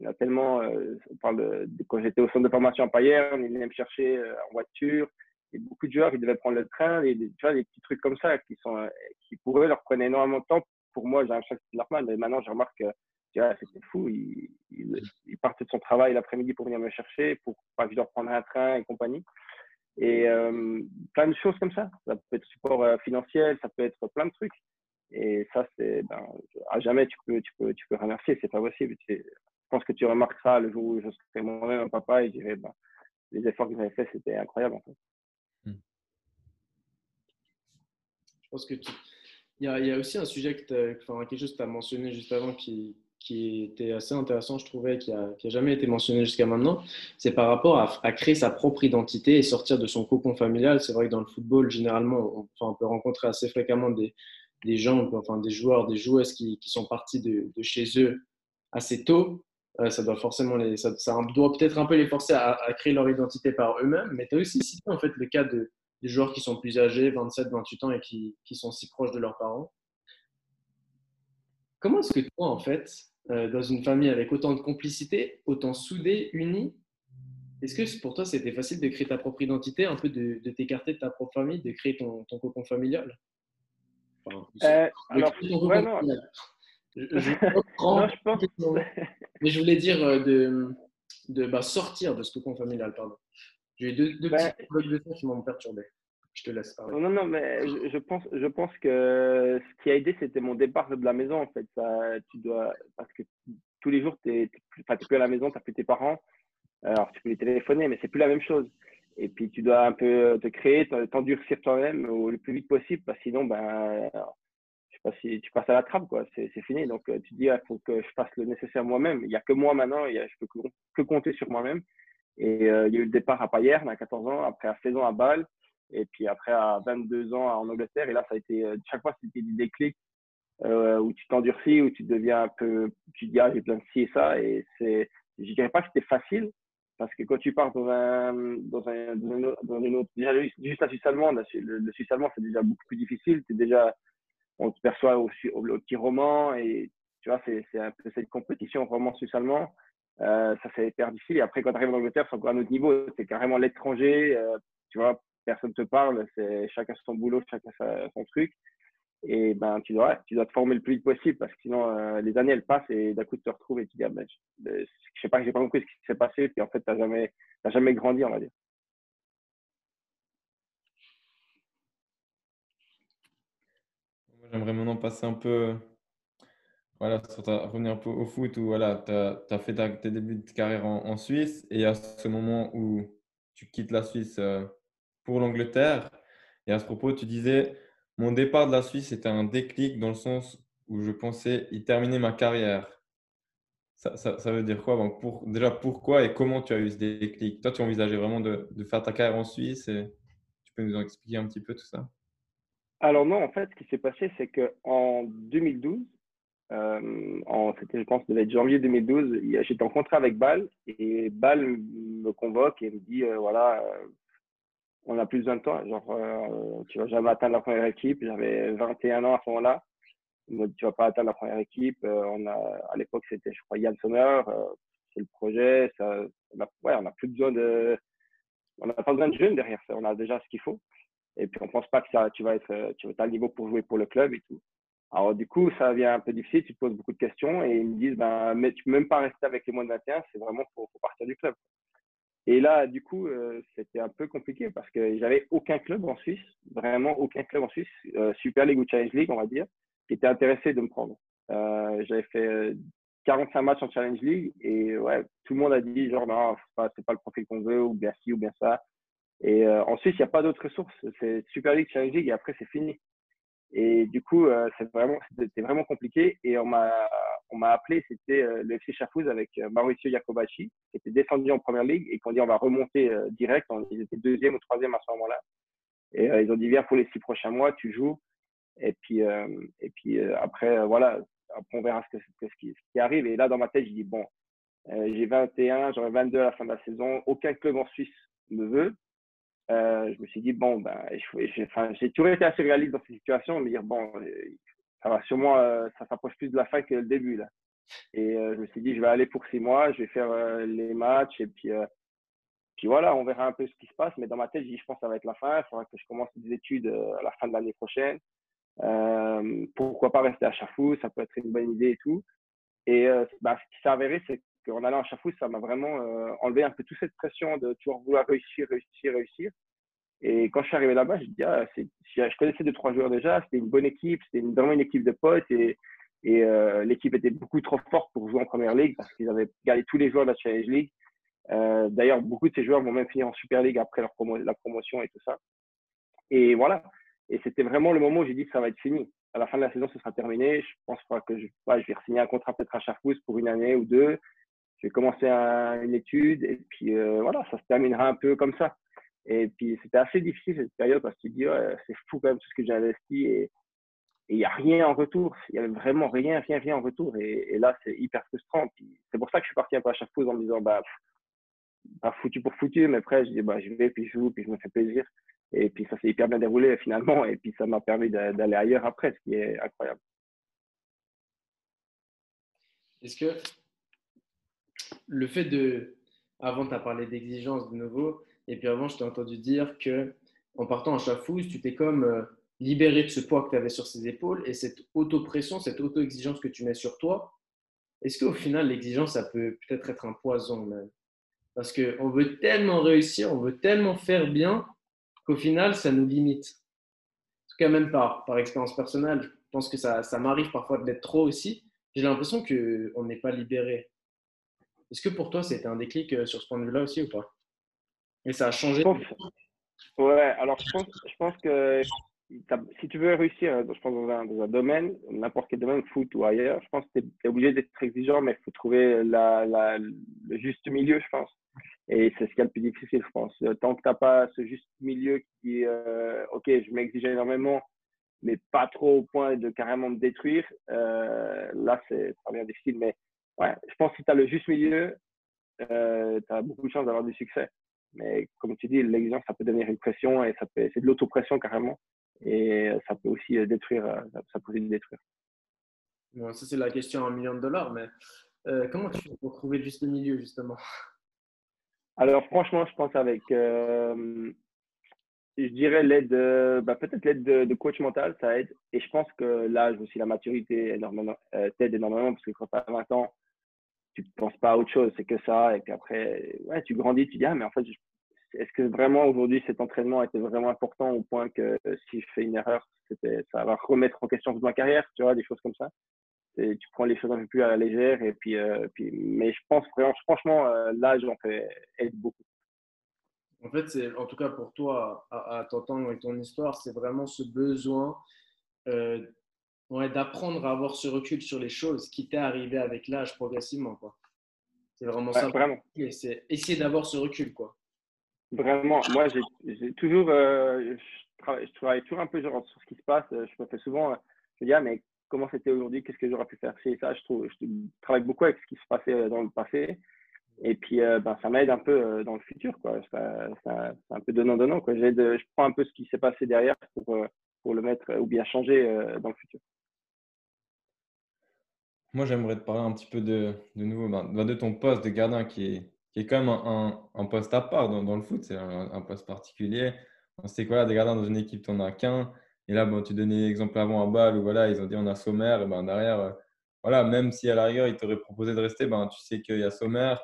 Euh, il y a tellement. Euh, on parle de, quand j'étais au centre de formation à Payerne, ils venaient me chercher en voiture. Et beaucoup de joueurs, ils devaient prendre le train. Et, tu vois, des petits trucs comme ça qui sont, qui pour eux leur prenaient énormément de temps. Pour moi, j'ai l'impression que c'est normal, mais maintenant, je remarque que c'était fou. Il, il, partait de son travail l'après-midi pour venir me chercher, pour pas que je un train et compagnie. Et plein de choses comme ça. Ça peut être support financier, ça peut être plein de trucs. Et ça, c'est, ben, à jamais tu peux, tu peux, tu peux remercier, c'est pas possible. Je pense que tu remarqueras le jour où je serai moi-même un papa et je dirais, ben, les efforts que j'avais faits, c'était incroyable, en fait. Hmm. Je pense que il y, a, il y a aussi un sujet que enfin, quelque chose que tu as mentionné juste avant qui, qui était assez intéressant, je trouvais, qui n'a a jamais été mentionné jusqu'à maintenant, c'est par rapport à, à, créer sa propre identité et sortir de son cocon familial. C'est vrai que dans le football, généralement, on, enfin, on peut rencontrer assez fréquemment des, des gens, enfin des joueurs, des joueuses qui, qui sont partis de, de, chez eux assez tôt. Ça doit forcément les, ça, doit peut-être un peu les forcer à, à créer leur identité par eux-mêmes. Mais tu as aussi cité en fait le cas de, des joueurs qui sont plus âgés, 27, 28 ans et qui, qui sont si proches de leurs parents. Comment est-ce que toi, en fait, euh, dans une famille avec autant de complicité, autant soudée, unie, est-ce que pour toi, c'était facile de créer ta propre identité, un peu de, de t'écarter de ta propre famille, de créer ton, ton cocon familial? Euh, alors, ouais, non. Je, je, non, je pense... Mais je voulais dire euh, de, de bah, sortir de ce cocon familial, pardon. J'ai eu deux, deux ben... petits de son qui m'ont perturbé. Je te laisse parler. Non, non, mais je, je, pense, je pense que ce qui a aidé, c'était mon départ de la maison, en fait. Ça, tu dois, parce que tous les jours, tu n'es plus à la maison, tu n'as plus tes parents. Alors, tu peux les téléphoner, mais c'est plus la même chose. Et puis, tu dois un peu te créer, t'endurcir toi-même le plus vite possible, parce que sinon, ben, si tu passes à la trappe, quoi. C'est fini. Donc, tu te dis, il ah, faut que je fasse le nécessaire moi-même. Il n'y a que moi maintenant, a, je peux que, compter sur moi-même. Et euh, il y a eu le départ à Payerne à 14 ans, après à 16 ans à Bâle, et puis après à 22 ans en Angleterre. Et là, ça a été, euh, chaque fois, c'était des déclics euh, où tu t'endurcis, où tu deviens un peu, tu te dis, ah, j'ai plein de ci et ça. Et c'est, je dirais pas que c'était facile, parce que quand tu pars dans un, dans un, dans une autre, déjà, juste la Suisse allemande, le, le Suisse allemand, c'est déjà beaucoup plus difficile. C'est déjà, on te perçoit au, au, petit roman et tu vois, c'est, un peu cette compétition roman Suisse allemand. Euh, ça, c'est hyper difficile. Et après, quand tu arrives en Angleterre, c'est encore un autre niveau. C'est carrément l'étranger. Euh, tu vois, personne te parle. C'est chacun son boulot, chacun son truc. Et ben, tu dois, tu dois te former le plus vite possible parce que sinon, euh, les années, elles passent et d'un coup, tu te retrouves et tu dis, ah, ben, je, ne sais pas, j'ai pas compris ce qui s'est passé. Puis en fait, tu n'as jamais, jamais grandi, on va dire. J'aimerais maintenant passer un peu, voilà, revenir un peu au foot où voilà, tu as, fait tes débuts de carrière en, Suisse et à ce moment où tu quittes la Suisse euh, pour l'Angleterre. Et à ce propos, tu disais, mon départ de la Suisse était un déclic dans le sens où je pensais y terminer ma carrière. Ça, ça, veut dire quoi? Pour, Déjà, pourquoi et comment tu as eu ce déclic? Toi, tu envisageais vraiment de, de, faire ta carrière en Suisse et tu peux nous en expliquer un petit peu tout ça? Alors non, en fait, ce qui s'est passé, c'est qu'en 2012, euh, c'était, je pense, devait être janvier 2012, j'étais en contrat avec Bâle et Bâle me convoque et me dit, euh, voilà, euh, on a plus besoin de temps. Genre, tu vas jamais atteindre la première équipe. J'avais 21 ans à ce moment-là. Tu vas pas atteindre la première équipe. On à l'époque, c'était, je crois, Yann Sommer. C'est le projet. Ça, on a, ouais, on a plus besoin de, on n'a pas besoin de jeunes derrière ça. On a déjà ce qu'il faut. Et puis, on pense pas que tu vas être, tu vas être niveau pour jouer pour le club et tout. Alors, du coup, ça devient un peu difficile. Tu te poses beaucoup de questions et ils me disent, ben, mais tu peux même pas rester avec les moins de 21. C'est vraiment pour, pour partir du club. Et là, du coup, euh, c'était un peu compliqué parce que j'avais aucun club en Suisse, vraiment aucun club en Suisse, euh, Super League ou Challenge League, on va dire, qui était intéressé de me prendre. Euh, j'avais fait 45 matchs en Challenge League et ouais, tout le monde a dit genre non, c'est pas, pas le profil qu'on veut ou bien ci ou bien ça. Et en Suisse, il n'y a pas d'autres ressources. C'est Super League, Challenge League et après c'est fini. Et du coup, c'est vraiment, c'était vraiment compliqué et on m'a on m'a appelé, c'était euh, le FC Chafouz avec euh, Mauricio Jacobacci, qui était descendu en première ligue et qu'on dit on va remonter euh, direct. Ils étaient deuxième ou troisième à ce moment-là. Et ils ont dit viens pour les six prochains mois, tu joues. Et puis, et puis après, voilà, après on verra ce, que, ce, qui, ce, qui, arrive. Et là, dans ma tête, je dis bon, j'ai 21, j'aurai 22 à la fin de la saison. Aucun club en Suisse me veut. Je me suis dit, bon, ben, j'ai toujours été assez réaliste dans ces situations, me dire, bon, ça va sûrement, ça s'approche plus de la fin que le début. Là. Et je me suis dit, je vais aller pour six mois, je vais faire les matchs et puis puis voilà, on verra un peu ce qui se passe. Mais dans ma tête, je, dis, je pense que ça va être la fin. Il faudra que je commence des études euh, à la fin de l'année prochaine. Euh, pourquoi pas rester à Chafou Ça peut être une bonne idée et tout. Et euh, bah, ce qui s'est avéré, c'est qu'en allant à Chafou, ça m'a vraiment enlevé un peu toute cette pression de toujours vouloir réussir, réussir, réussir. Et quand je suis arrivé là-bas, je dis, ah, je connaissais deux, trois joueurs déjà. C'était une bonne équipe. C'était vraiment une équipe de potes. Et, et l'équipe était beaucoup trop forte pour jouer en première ligue parce qu'ils avaient gardé tous les joueurs de la Challenge League. Euh, d'ailleurs, beaucoup de ces joueurs vont même finir en Super League après leur la promotion et tout ça. Et voilà. Et c'était vraiment le moment où j'ai dit ça va être fini. À la fin de la saison, ce sera terminé. Je pense que je, vais signer un contrat peut-être à Charfous pour une année ou deux. Je vais commencer une étude et puis euh, voilà, ça se terminera un peu comme ça. Et puis c'était assez difficile cette période parce que tu te dis, c'est fou quand même tout ce que j'ai investi et il n'y a rien en retour. Il n'y a vraiment rien, rien, rien en retour. Et, là, c'est hyper frustrant. C'est pour ça que je suis parti un peu à Charfous en me disant, bah, foutu pour foutu, mais après, je dis, bah, je vais, puis je joue, puis je me fais plaisir. Et puis ça s'est hyper bien déroulé finalement, et puis ça m'a permis d'aller ailleurs après, ce qui est incroyable. Est-ce que le fait de. Avant, tu as parlé d'exigence de nouveau, et puis avant, je t'ai entendu dire que en partant en chafouze, tu t'es comme euh, libéré de ce poids que tu avais sur ses épaules et cette auto-pression, cette auto-exigence que tu mets sur toi. Est-ce qu'au final, l'exigence, ça peut peut-être être un poison même? Parce qu'on veut tellement réussir, on veut tellement faire bien qu'au final, ça nous limite. En tout cas, même par, par expérience personnelle, je pense que ça, ça m'arrive parfois d'être trop aussi. J'ai l'impression qu'on n'est pas libéré. Est-ce que pour toi, c'était un déclic euh, sur ce point de vue-là aussi ou pas? Et ça a changé Ouais, alors je pense, je pense que si tu veux réussir je pense, dans, un, dans un domaine, n'importe quel domaine, foot ou ailleurs, je pense que tu es, obligé d'être exigeant, mais il faut trouver la, la, le juste milieu, je pense. Et c'est ce qui est le plus difficile, je pense. Tant que tu n'as pas ce juste milieu qui, euh, OK, je m'exige énormément, mais pas trop au point de carrément me détruire, euh, là, c'est pas bien difficile. Mais ouais, je pense que si tu as le juste milieu, euh, tu as beaucoup de chances d'avoir du succès. Mais comme tu dis, l'exigence, ça peut devenir une pression et ça peut, c'est de l'autopression carrément. Et ça peut aussi détruire, ça peut aussi détruire. Bon, ça, c'est la question à un million de dollars, mais comment tu fais pour trouver le juste milieu, justement? Alors, franchement, je pense avec, euh, je dirais l'aide, bah, peut-être l'aide de, coach mental, ça aide. Et je pense que l'âge aussi, la maturité énormément, euh, t'aide énormément parce que quand tu as 20 ans, tu ne penses pas à autre chose, c'est que ça. Et puis après, ouais, tu grandis, tu dis, ah, mais en fait, est-ce que vraiment aujourd'hui cet entraînement était vraiment important au point que si je fais une erreur, ça va remettre en question toute ma carrière, tu vois, des choses comme ça tu prends les choses un peu plus à la légère. Et puis, euh, puis, mais je pense vraiment, franchement, euh, là, j'en fais aide beaucoup. En fait, c'est, en tout cas pour toi, à, t'entendre avec ton histoire, c'est vraiment ce besoin euh, d'apprendre à avoir ce recul sur les choses qui t'est arrivé avec l'âge progressivement. Quoi. C'est vraiment ça. Vraiment. C'est essayer d'avoir ce recul. Quoi. Vraiment. Moi, j'ai, toujours, je travaille, je, travaille, toujours un peu sur ce qui se passe. Je me fais souvent, je me dis, ah, mais comment c'était aujourd'hui, qu'est-ce que j'aurais pu faire? C'est ça, je, trouve, je travaille beaucoup avec ce qui se passait euh, dans le passé. Et puis, euh, ben, ça m'aide un peu euh, dans le futur. Quoi. Ça, c'est un peu donnant-donnant. Quoi. je prends un peu ce qui s'est passé derrière pour, pour le mettre ou bien changer dans le futur. Moi, j'aimerais te parler un petit peu de, de nouveau ben, ben, de ton poste de gardien qui est, qui est quand même un, un, poste à part dans, le foot. C'est un, poste particulier. On sait quoi, des gardiens dans une équipe, tu n'en as qu'un. Et là, bon, tu donnais l'exemple avant à balle où voilà, ils ont dit on a Sommer, et ben derrière, euh, voilà, même si à la rigueur, ils t'auraient proposé de rester, ben, tu sais qu'il y a Sommer.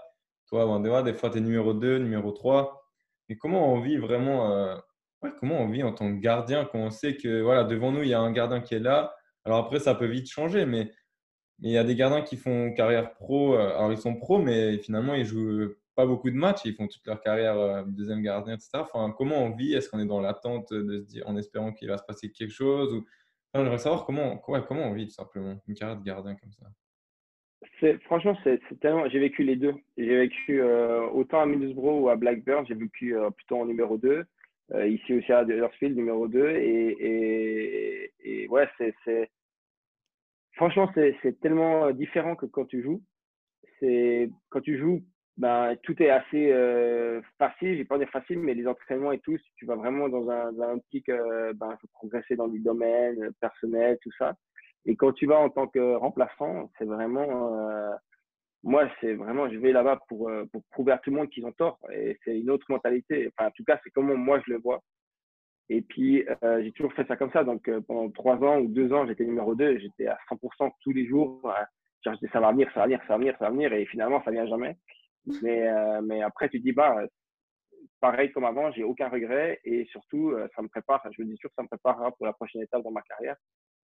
Toi, ben, des fois, tu es numéro 2, numéro 3. Mais comment on vit vraiment, euh, comment on vit en tant que gardien quand on sait que voilà, devant nous, il y a un gardien qui est là? Alors après, ça peut vite changer, mais il y a des gardiens qui font carrière pro. Euh, alors, ils sont pros, mais finalement, ils jouent pas beaucoup de matchs, ils font toute leur carrière euh, deuxième gardien, etc. Enfin, comment on vit? Est-ce qu'on est dans l'attente de se dire, en espérant qu'il va se passer quelque chose ou... enfin, J'aimerais savoir comment, comment on vit tout simplement une carrière de gardien comme ça? Franchement, c'est tellement. J'ai vécu les deux. J'ai vécu euh, autant à Middlesbrough ou à Blackburn, j'ai vécu euh, plutôt en numéro 2. ici aussi à Huddersfield, numéro 2. Et, et, et ouais, c'est. Franchement, c'est tellement différent que quand tu joues. C'est quand tu joues ben, tout est assez euh, facile, je vais pas dire facile, mais les entraînements et tout, si tu vas vraiment dans un, dans un euh, ben, faut progresser dans des domaines personnels, tout ça. Et quand tu vas en tant que remplaçant, c'est vraiment, euh, moi, c'est vraiment, je vais là-bas pour, euh, pour prouver à tout le monde qu'ils ont tort. Et c'est une autre mentalité. Enfin, en tout cas, c'est comment moi je le vois. Et puis, euh, j'ai toujours fait ça comme ça. Donc, euh, pendant trois ans ou deux ans, j'étais numéro deux. J'étais à 100% tous les jours. Genre, ça va venir, ça va venir, ça va venir, ça va venir. Et finalement, ça vient jamais. Mais, euh, mais après, tu te dis, bah, pareil comme avant, j'ai aucun regret. Et surtout, ça me prépare, je me dis sûr ça me préparera pour la prochaine étape dans ma carrière.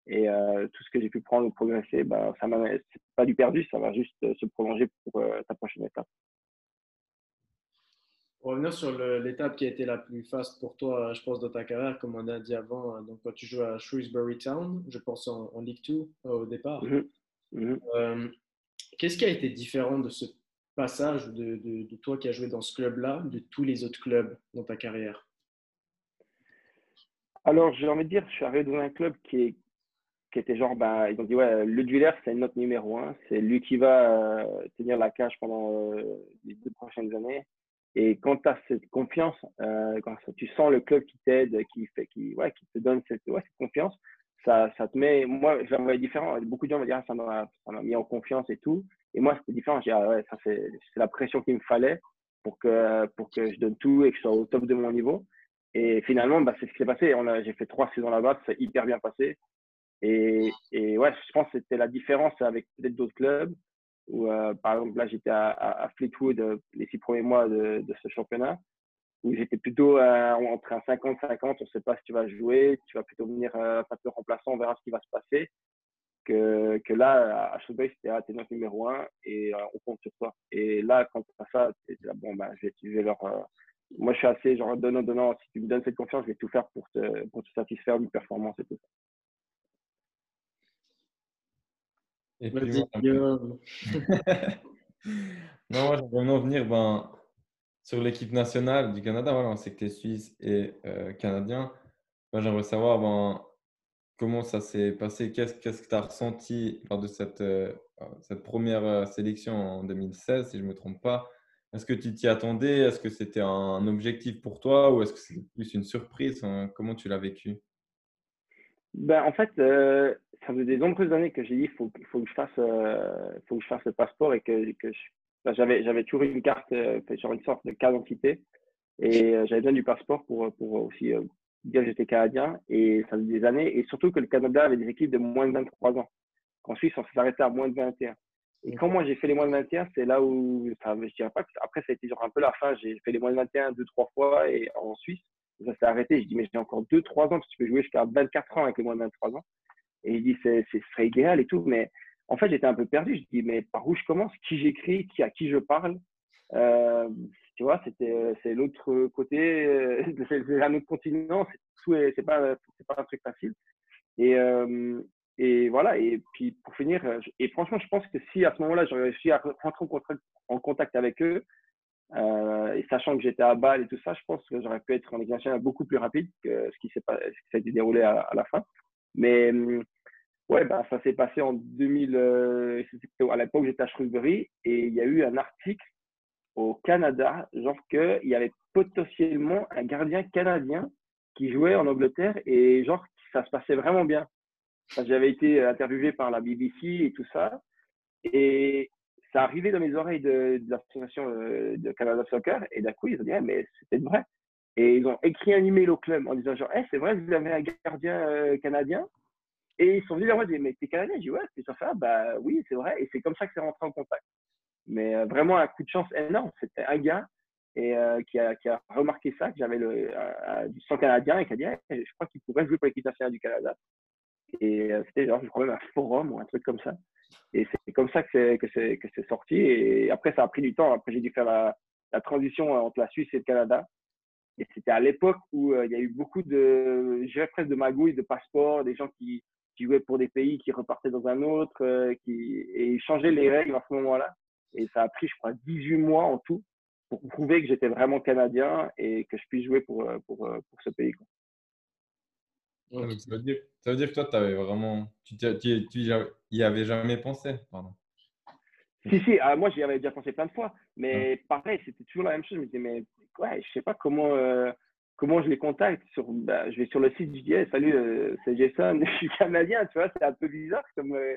Et tout ce que j'ai pu prendre ou progresser, bah, ça c'est pas du perdu, ça va juste se prolonger pour ta prochaine étape. Revenir sur l'étape qui a été la plus faste pour toi, je pense, dans ta carrière, comme on a dit avant, euh, donc quand tu joues à Shrewsbury Town, je pense en, League 2 euh, au départ. Mhm. Mhm. Euh, qu'est-ce qui a été différent de ce passage de, de, toi qui as joué dans ce club-là, de tous les autres clubs dans ta carrière? Alors, j'ai envie de dire, je suis arrivé dans un club qui, est, qui était genre, ben, ils ont dit, ouais, Ludwiller, c'est notre numéro un, c'est lui qui va tenir la cage pendant les deux prochaines années. Et quand tu as cette confiance, euh, quand tu sens le club qui t'aide, qui, fait, qui, ouais, qui te donne cette, ouais, cette confiance, ça, ça te met. Moi, la différent. Beaucoup de gens me disent, ah, ça m'a mis en confiance et tout. Et moi, c'était différent. Dis, ah, ouais, ça, c'est la pression qu'il me fallait pour que, pour que je donne tout et que je sois au top de mon niveau. Et finalement, bah, c'est ce qui s'est passé. J'ai fait trois saisons là-bas, ça s'est hyper bien passé. Et, et ouais, je pense que c'était la différence avec peut-être d'autres clubs où, euh, par exemple, là, j'étais à, Fleetwood euh, les six premiers mois de, ce championnat, où j'étais plutôt euh, entre un 50-50, on ne sait pas si tu vas jouer, tu vas plutôt venir euh, faire le remplaçant, on verra ce qui va se passer. Que, que là, à Shrewsbury, c'était ah, notre numéro un et on compte sur toi. Et là, quand tu fais ça, bon, bah, je vais, je vais leur. moi, je suis assez genre donnant, donnant. Si tu me donnes cette confiance, je vais tout faire pour te, pour te satisfaire d'une performance et tout ça. Et puis, non, moi, j'aimerais vraiment venir ben, sur l'équipe nationale du Canada. Voilà, on sait que tu es suisse et euh, canadien. Moi, j'aimerais savoir ben, comment ça s'est passé? Qu'est-ce que tu as ressenti lors de cette, euh, cette première euh, sélection en 2016, si je ne me trompe pas? Est-ce que tu t'y attendais? Est-ce que c'était un objectif pour toi ou est-ce que c'était plus une surprise? Comment tu l'as vécu? Ben, En fait, euh, ça faisait de nombreuses années que j'ai dit il faut, faut, que je fasse, euh, faut que je fasse le passeport et que, que ben, j'avais, j'avais toujours une carte, euh, sur une sorte de carte d'identité. Et j'avais besoin du passeport pour, pour aussi dire que j'étais canadien. Et ça faisait des années. Et surtout que le Canada avait des équipes de moins de 23 ans. En Suisse, on s'arrêtait à moins de 21. Et quand moi j'ai fait les moins de 21, c'est là où, enfin, je dirais pas que, après ça a été genre un peu la fin, j'ai fait les moins de 21 deux, trois fois et en Suisse ça s'est arrêté. Je dis, mais j'ai encore 2-3 ans, parce que tu peux jouer jusqu'à 24 ans avec les moins de 23 ans. Et il dit, c'est, ce serait idéal et tout. Mais en fait, j'étais un peu perdu. Je dis, mais par où je commence? Qui j'écris? Qui, À qui je parle? Euh, Tu vois, c'était, c'est l'autre côté, euh, c'est un autre continent. C'est, c'est, pas, c'est pas un truc facile. Et, euh, et voilà. Et puis, pour finir, et franchement, je pense que si à ce moment-là, j'aurais réussi à rentrer en contact avec eux, et sachant que j'étais à Bâle et tout ça, je pense que j'aurais pu être en exercice beaucoup plus rapide que ce qui s'est déroulé à, la fin. Mais hum, ouais, bah, ça s'est passé en 2000. Euh, à l'époque, j'étais à Shrewsbury et il y a eu un article au Canada, genre qu'il y avait potentiellement un gardien canadien qui jouait en Angleterre et genre ça se passait vraiment bien. J'avais été interviewé par la BBC et tout ça. Et ça arrivait dans mes oreilles de, l'association euh, de Canada Soccer et d'un coup, ils ont dit, mais c'était vrai. Et ils ont écrit un email au club en disant, genre, hey, c'est vrai, vous avez un gardien euh, canadien? Et ils sont venus vers moi, mais t'es canadien? J'ai dit, ouais, c'est ça, ça. Bah oui, c'est vrai. Et c'est comme ça que c'est rentré en contact. Mais euh, vraiment un coup de chance énorme. C'était un gars et, qui, a, qui, a, remarqué ça, que j'avais du sang canadien et qui a dit, je crois qu'il pourrait jouer pour l'équipe nationale du Canada. Et c'était genre, je crois même un forum ou un truc comme ça. Et c'est comme ça que c'est, sorti. Et après, ça a pris du temps. Après, j'ai dû faire la transition entre la Suisse et le Canada. Et c'était à l'époque où euh, il y a eu beaucoup de, je presque de magouilles, de passeports, des gens qui, jouaient pour des pays, qui repartaient dans un autre, euh, qui, et changeaient les règles à ce moment-là. Et ça a pris, je crois, 18 mois en tout pour prouver que j'étais vraiment canadien et que je puisse jouer pour, euh, pour, pour ce pays. Ça, veut dire, que toi, tu avais vraiment. Tu, tu, y avais jamais pensé. Si, si, ah, moi j'y avais déjà pensé plein de fois, mais pareil, c'était toujours la même chose. Je me disais, mais ouais, je sais pas comment, euh, comment je les contacte. Sur, bah, je vais sur le site, je dis, salut, euh, c'est Jason, je suis canadien, tu vois, c'est un peu bizarre comme, euh,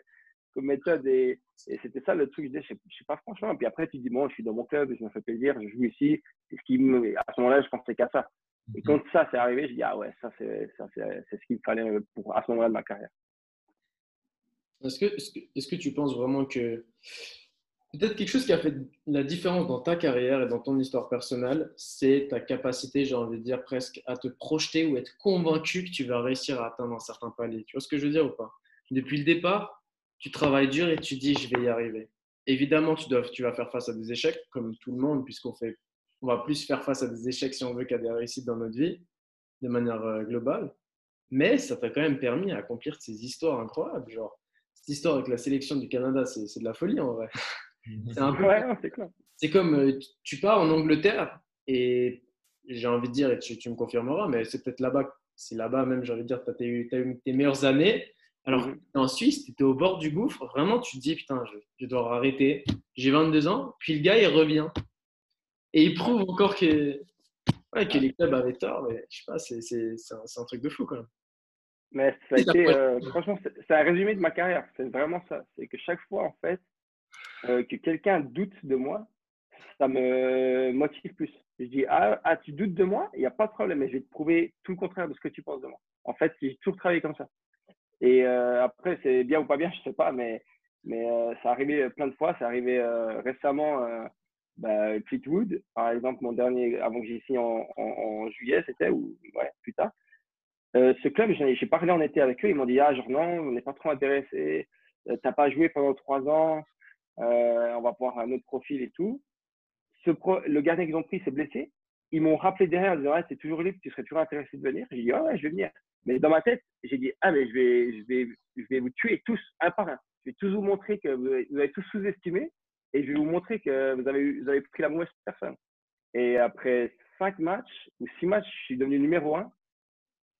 comme méthode. Et, c'était ça le truc, je disais, je sais, pas franchement. Et puis après, tu dis, bon, je suis dans mon club, je me fais plaisir, je joue ici. Ce qui me, à ce moment-là, je pensais qu'à ça. Et mhm. quand ça c'est arrivé, je dis, ah ouais, ça c'est ce qu'il me fallait pour, à ce moment-là de ma carrière. Est-ce que, est que, est que, tu penses vraiment que peut-être quelque chose qui a fait la différence dans ta carrière et dans ton histoire personnelle, c'est ta capacité, j'ai envie de dire presque, à te projeter ou être convaincu que tu vas réussir à atteindre un certain palier. Tu vois ce que je veux dire ou pas? Depuis le départ, tu travailles dur et tu dis, je vais y arriver. Évidemment, tu, dois, tu vas faire face à des échecs, comme tout le monde, puisqu'on fait, on va plus faire face à des échecs si on veut qu'à des réussites dans notre vie, de manière euh, globale. Mais ça t'a quand même permis d'accomplir ces histoires incroyables. Genre, cette histoire avec la sélection du Canada, c'est de la folie en vrai. C'est un peu. c'est comme euh, tu pars en Angleterre et j'ai envie de dire, et tu, me confirmeras, mais c'est peut-être là-bas, c'est là-bas même, j'ai envie de dire, tu as, eu tes meilleures années. Alors mhm. en Suisse, tu étais au bord du gouffre, vraiment, tu te dis, putain, je, dois arrêter. J'ai 22 ans, puis le gars, il revient. Et il prouve encore que, que les clubs avaient tort, mais je sais pas, c'est un, un, truc de fou quand même. Mais ça a été, euh, franchement, c'est un résumé de ma carrière. C'est vraiment ça. C'est que chaque fois, en fait, euh, que quelqu'un doute de moi, ça me motive plus. Je dis, ah, ah tu doutes de moi? Il n'y a pas de problème, mais je vais te prouver tout le contraire de ce que tu penses de moi. En fait, j'ai toujours travaillé comme ça. Et euh, après, c'est bien ou pas bien, je ne sais pas, mais, mais euh, ça arrivé plein de fois. C'est arrivé récemment, bah, Fleetwood, par exemple, mon dernier, avant que j'y ici en, juillet, c'était, ou ouais, plus tard. ce club, j'ai parlé en été avec eux, ils m'ont dit, ah, genre non, on n'est pas trop intéressé, t'as pas joué pendant trois ans, euh, on va voir un autre profil et tout. Le gardien qu'ils ont pris s'est blessé. Ils m'ont rappelé derrière en disant c'est toujours libre, tu serais toujours intéressé de venir. J'ai dit ah ouais, je vais venir. Mais dans ma tête, j'ai dit ah mais je vais, je vais, je vais vous tuer tous un par un. Je vais tous vous montrer que vous avez, tous sous-estimé et je vais vous montrer que vous avez, vous avez pris la mauvaise personne. Et après cinq matchs ou six matchs, je suis devenu numéro un.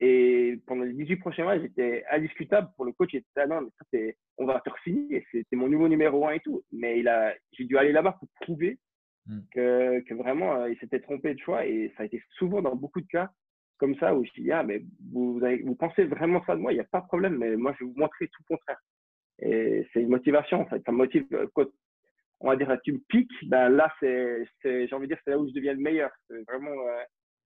Et pendant les 18 prochains matchs, j'étais indiscutable pour le coach. Il était ah non, mais ça, c'est, on va te re-signer. C'était mon nouveau numéro un et tout. Mais il a, j'ai dû aller là-bas pour prouver hmm. que, que, vraiment, euh, il s'était trompé de choix. Et ça a été souvent dans beaucoup de cas comme ça où je dis, ah, mais vous, vous pensez vraiment ça de moi, il n'y a pas de problème, mais moi, je vais vous montrer tout le contraire. Et c'est une motivation, en fait. Ça me motive. Euh, quand, on va dire, tu me piques, ben là, c'est, j'ai envie de dire, c'est là où je deviens le meilleur. C'est vraiment, euh,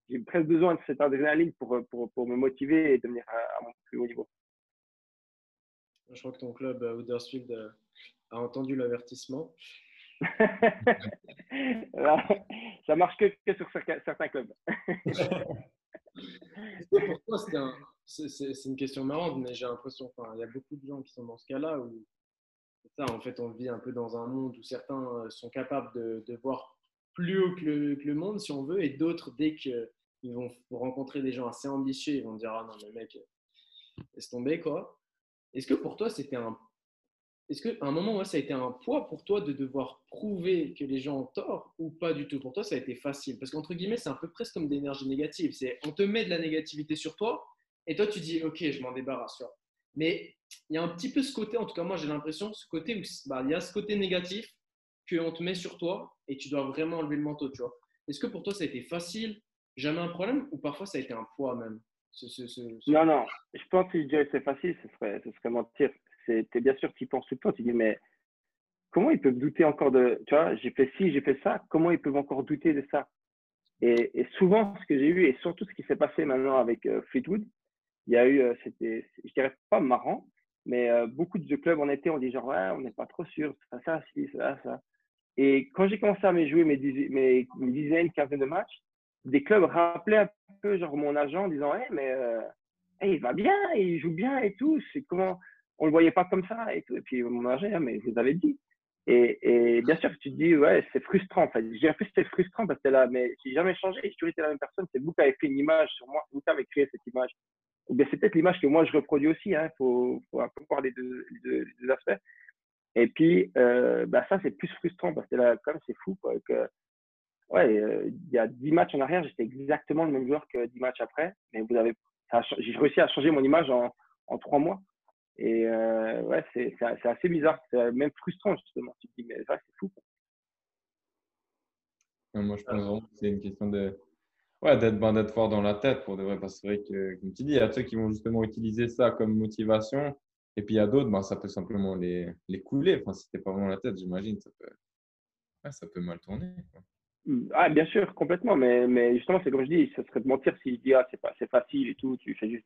j'ai presque besoin de cette adrénaline pour, pour, pour me motiver et devenir à, mon plus haut niveau. Je crois que ton club euh, Huddersfield euh, a entendu l'avertissement. ça marche que, que, sur certains clubs. pour toi, c'est une question marrante, mais j'ai l'impression qu'il y a beaucoup de gens qui sont dans ce cas-là où ça, en fait, on vit un peu dans un monde où certains euh, sont capables de, de voir plus haut que le, que le, monde, si on veut, et d'autres, dès que ils vont rencontrer des gens assez ambitieux, ils vont dire Ah non, mais mec, laisse tomber quoi. Est-ce que pour toi, c'était un. Est-ce qu'à un moment, ça a été un poids pour toi de devoir prouver que les gens ont tort ou pas du tout? Pour toi, ça a été facile? Parce qu'entre guillemets, c'est un peu presque comme d'énergie négative. C'est on te met de la négativité sur toi et toi, tu dis Ok, je m'en débarrasse. Mais il y a un petit peu ce côté, en tout cas, moi, j'ai l'impression, ce côté où bah, il y a ce côté négatif qu'on te met sur toi et tu dois vraiment enlever le manteau, tu vois. Est-ce que pour toi, ça a été facile jamais un problème ou parfois ça a été un poids même Non, non. Je pense que si je disais c'est facile, ce serait, ce serait mentir. C'était bien sûr, tu y penses tout le temps. Tu dis, mais comment ils peuvent douter encore de. Tu vois, j'ai fait ci, j'ai fait ça. Comment ils peuvent encore douter de ça? Et, souvent, ce que j'ai eu, et surtout ce qui s'est passé maintenant avec euh, Fleetwood, il y a eu, euh, c'était, je dirais pas marrant, mais euh, beaucoup de clubs en été ont dit genre, ouais, on n'est pas trop sûr, ça, ça, ci, ça, ça. Et quand j'ai commencé à me jouer mes, mes, mes dizaines, quinzaines de matchs, des clubs rappelaient un peu genre mon agent en disant hey, mais euh, il va bien, il joue bien et tout. C'est comment? On le voyait pas comme ça et puis mon agent, ah, mais vous avez dit. Et, et, bien sûr, tu te dis, ouais, c'est frustrant. En fait, j'ai fait c'était frustrant parce que là, mais j'ai jamais changé. J'ai toujours été la même personne. C'est vous qui avez fait une image sur moi. Vous qui avez créé cette image. C'est peut-être l'image que moi je reproduis aussi. Hein. faut, un peu voir les deux, deux, aspects. Et puis, euh, bah, ça, c'est plus frustrant parce que là, comme c'est fou, ouais, euh, il y a 10 matchs en arrière, j'étais exactement le même joueur que 10 matchs après. Mais vous avez, j'ai réussi à changer mon image en, en 3 mois. Et euh, ouais, c'est assez bizarre, c'est même frustrant justement. Tu te dis, mais ça, c'est fou. Moi, je pense vraiment que c'est une question de. Ouais, d'être ben, fort dans la tête pour de vrai. Parce que c'est vrai que, comme tu dis, il y a ceux qui vont justement utiliser ça comme motivation. Et puis il y a d'autres, ben, ça peut simplement les, les couler. Enfin, si t'es pas vraiment la tête, j'imagine, ça peut, ouais, ça peut mal tourner. Ah, bien sûr, complètement. Mais, mais justement, c'est comme je dis, ça serait de mentir s'il dit, ah, c'est pas, c'est facile et tout, tu fais juste.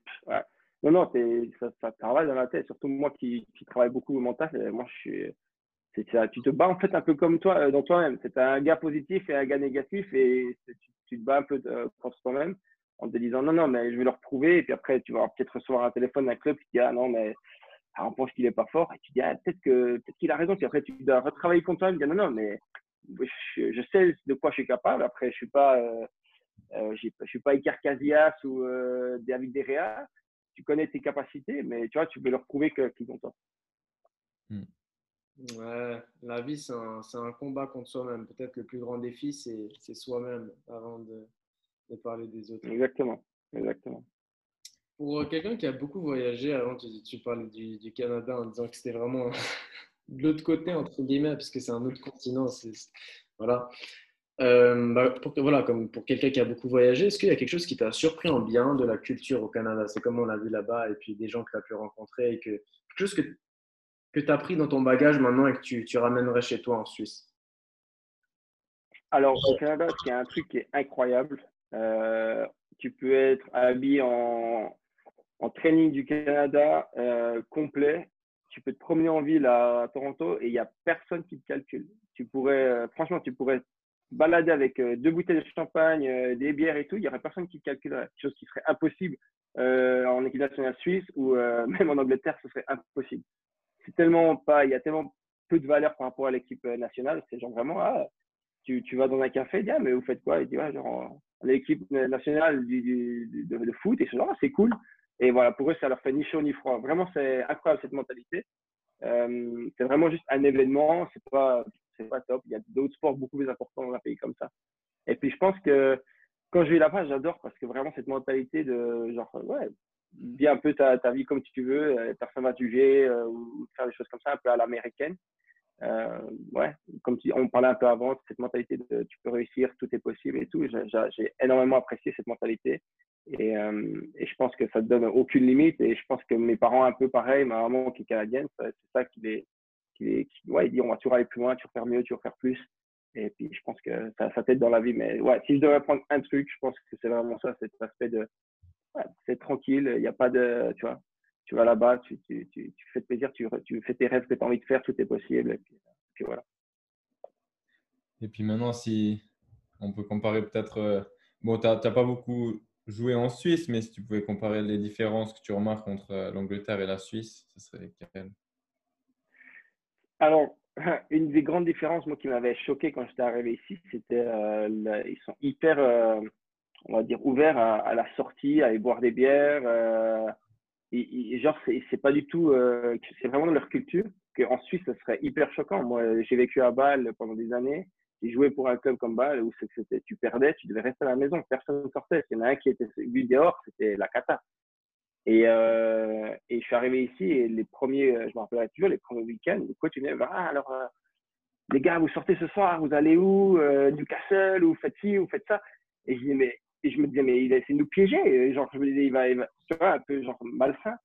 Non, non, ça, ça, travaille dans la tête. Surtout moi qui, qui travaille beaucoup au mental, moi, je suis. C'est tu te bats en fait un peu comme toi, euh, dans toi-même. C'est un gars positif et un gars négatif et tu, tu te bats un peu euh, contre toi-même en te disant non, non, mais je vais leur prouver. Et puis après, tu vas peut-être recevoir un téléphone d'un club qui dit ah non, mais on pense qu'il est pas fort. Et tu dis ah, peut-être que peut-être qu'il a raison. Puis après, tu dois retravailler contre toi-même. non, non, mais je, sais de quoi je suis capable. Après, je suis pas, euh, euh je suis pas Iker Casillas ou euh, David Derrea. Tu connais tes capacités, mais tu vois, tu veux leur prouver qu'ils ont tort. Hmm. Ouais, la vie, c'est un, un, combat contre soi-même. Peut-être le plus grand défi, c'est soi-même avant de, de, parler des autres. Exactement, exactement. Pour quelqu'un qui a beaucoup voyagé, avant tu, tu parlais du, du, Canada en disant que c'était vraiment de l'autre côté, entre guillemets, parce que c'est un autre continent. voilà. Euh, bah, pour, voilà, comme pour quelqu'un qui a beaucoup voyagé, est-ce qu'il y a quelque chose qui t'a surpris en bien de la culture au Canada? C'est comme on l'a vu là-bas, et puis des gens que tu as pu rencontrer, et que quelque chose que, que tu as pris dans ton bagage maintenant et que tu, ramènerais chez toi en Suisse? Alors, au Canada, il y a un truc qui est incroyable. Euh, tu peux être habillé en, en training du Canada euh, complet tu peux te promener en ville à Toronto et il n'y a personne qui te calcule. Tu pourrais, euh, franchement, tu pourrais balader avec euh, deux bouteilles de champagne, euh, des bières et tout, il n'y aurait personne qui te calculerait. Chose qui serait impossible en équipe nationale suisse ou même en Angleterre, ce serait impossible. C'est tellement pas, il y a tellement peu de valeur par rapport à l'équipe nationale. C'est genre vraiment, ah, tu, tu, vas dans un café, dis, ah, mais vous faites quoi? Il dit, ouais, genre, l'équipe nationale de, foot, et ce genre, c'est cool. Et voilà, pour eux, ça leur fait ni chaud ni froid. Vraiment, c'est incroyable cette mentalité. Euh, c'est vraiment juste un événement. C'est pas, c'est pas top. Il y a d'autres sports beaucoup plus importants dans un pays comme ça. Et puis, je pense que quand je vais là-bas, j'adore parce que vraiment cette mentalité de genre, ouais, vis un peu ta, ta vie comme tu veux, personne va te juger euh, ou faire des choses comme ça, un peu à l'américaine. Euh, ouais, comme on parlait un peu avant, cette mentalité de tu peux réussir, tout est possible et tout. J'ai énormément apprécié cette mentalité. Euh, et, je pense que ça te donne aucune limite. Et je pense que mes parents, un peu pareil, ma maman qui est canadienne, c'est ça qui les, qui les ouais, il dit on va toujours aller plus loin, vas faire mieux, vas faire plus. Et puis je pense que ça, ça t'aide dans la vie. Mais ouais, si je devais prendre un truc, je pense que c'est vraiment ça, cet aspect de c'est tranquille, il n'y a pas de, tu vois, tu vas là-bas, tu, tu, tu, tu, fais plaisir, tu, tu fais tes rêves que tu as envie de faire, tout est possible. Et puis, puis voilà. Et puis maintenant, si on peut comparer peut-être, euh, bon, tu n'as pas beaucoup jouer en Suisse, mais si tu pouvais comparer les différences que tu remarques entre euh, l'Angleterre et la Suisse, ce serait lesquelles Alors, une des grandes différences, moi, qui m'avait choqué quand j'étais arrivé ici, c'était euh, ils sont hyper, euh, on va dire, ouverts à, la sortie, à aller boire des bières. Euh, genre, c'est pas du tout, c'est vraiment leur culture. Qu'en Suisse, ce serait hyper choquant. Moi, j'ai vécu à Bâle pendant des années qui jouait pour un club comme Bâle où c'était, tu perdais, tu devais rester à la maison, personne ne sortait. S'il y en a un qui était vu dehors, c'était la cata. Et, euh, et je suis arrivé ici et les premiers, je me rappelle toujours, les premiers week-ends, le coach venait ah, alors, euh, les gars, vous sortez ce soir, vous allez où euh, Newcastle, ou faites ci, vous faites ça? Et je, je me disais, mais il essaie de nous piéger. Genre, je me disais, il va, il un peu genre malsain.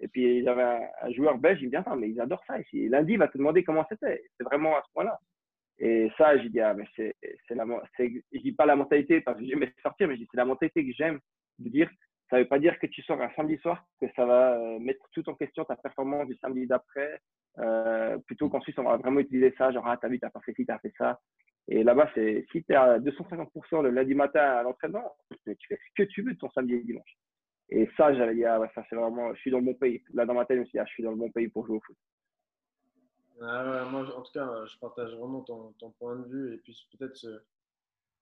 Et puis, il y avait un, joueur belge, il me dit, attends, mais ils adorent ça ici. lundi, il va te demander comment c'était. C'est vraiment à ce point-là. Et ça, j'ai dit, ah, mais c'est, la, c'est, dis pas la mentalité parce que j'aime sortir, mais c'est la mentalité que j'aime de dire, ça veut pas dire que tu sors un samedi soir, que ça va euh, mettre tout en question ta performance du samedi d'après. Euh, plutôt qu'ensuite, on va vraiment utiliser ça, genre, ah, t'as vu, t'as pas fait ci, t'as fait ça. Et là-bas, c'est, si tu es à 250% le lundi matin à l'entraînement, tu fais ce que tu veux de ton samedi et dimanche. Et ça, j'avais dit, ah, ça, c'est vraiment, je suis dans le bon pays. Là, dans ma tête, je ah, je suis dans le bon pays pour jouer au foot. Ah moi, en tout cas, je partage vraiment ton, ton point de vue. Et puis, peut-être, ce,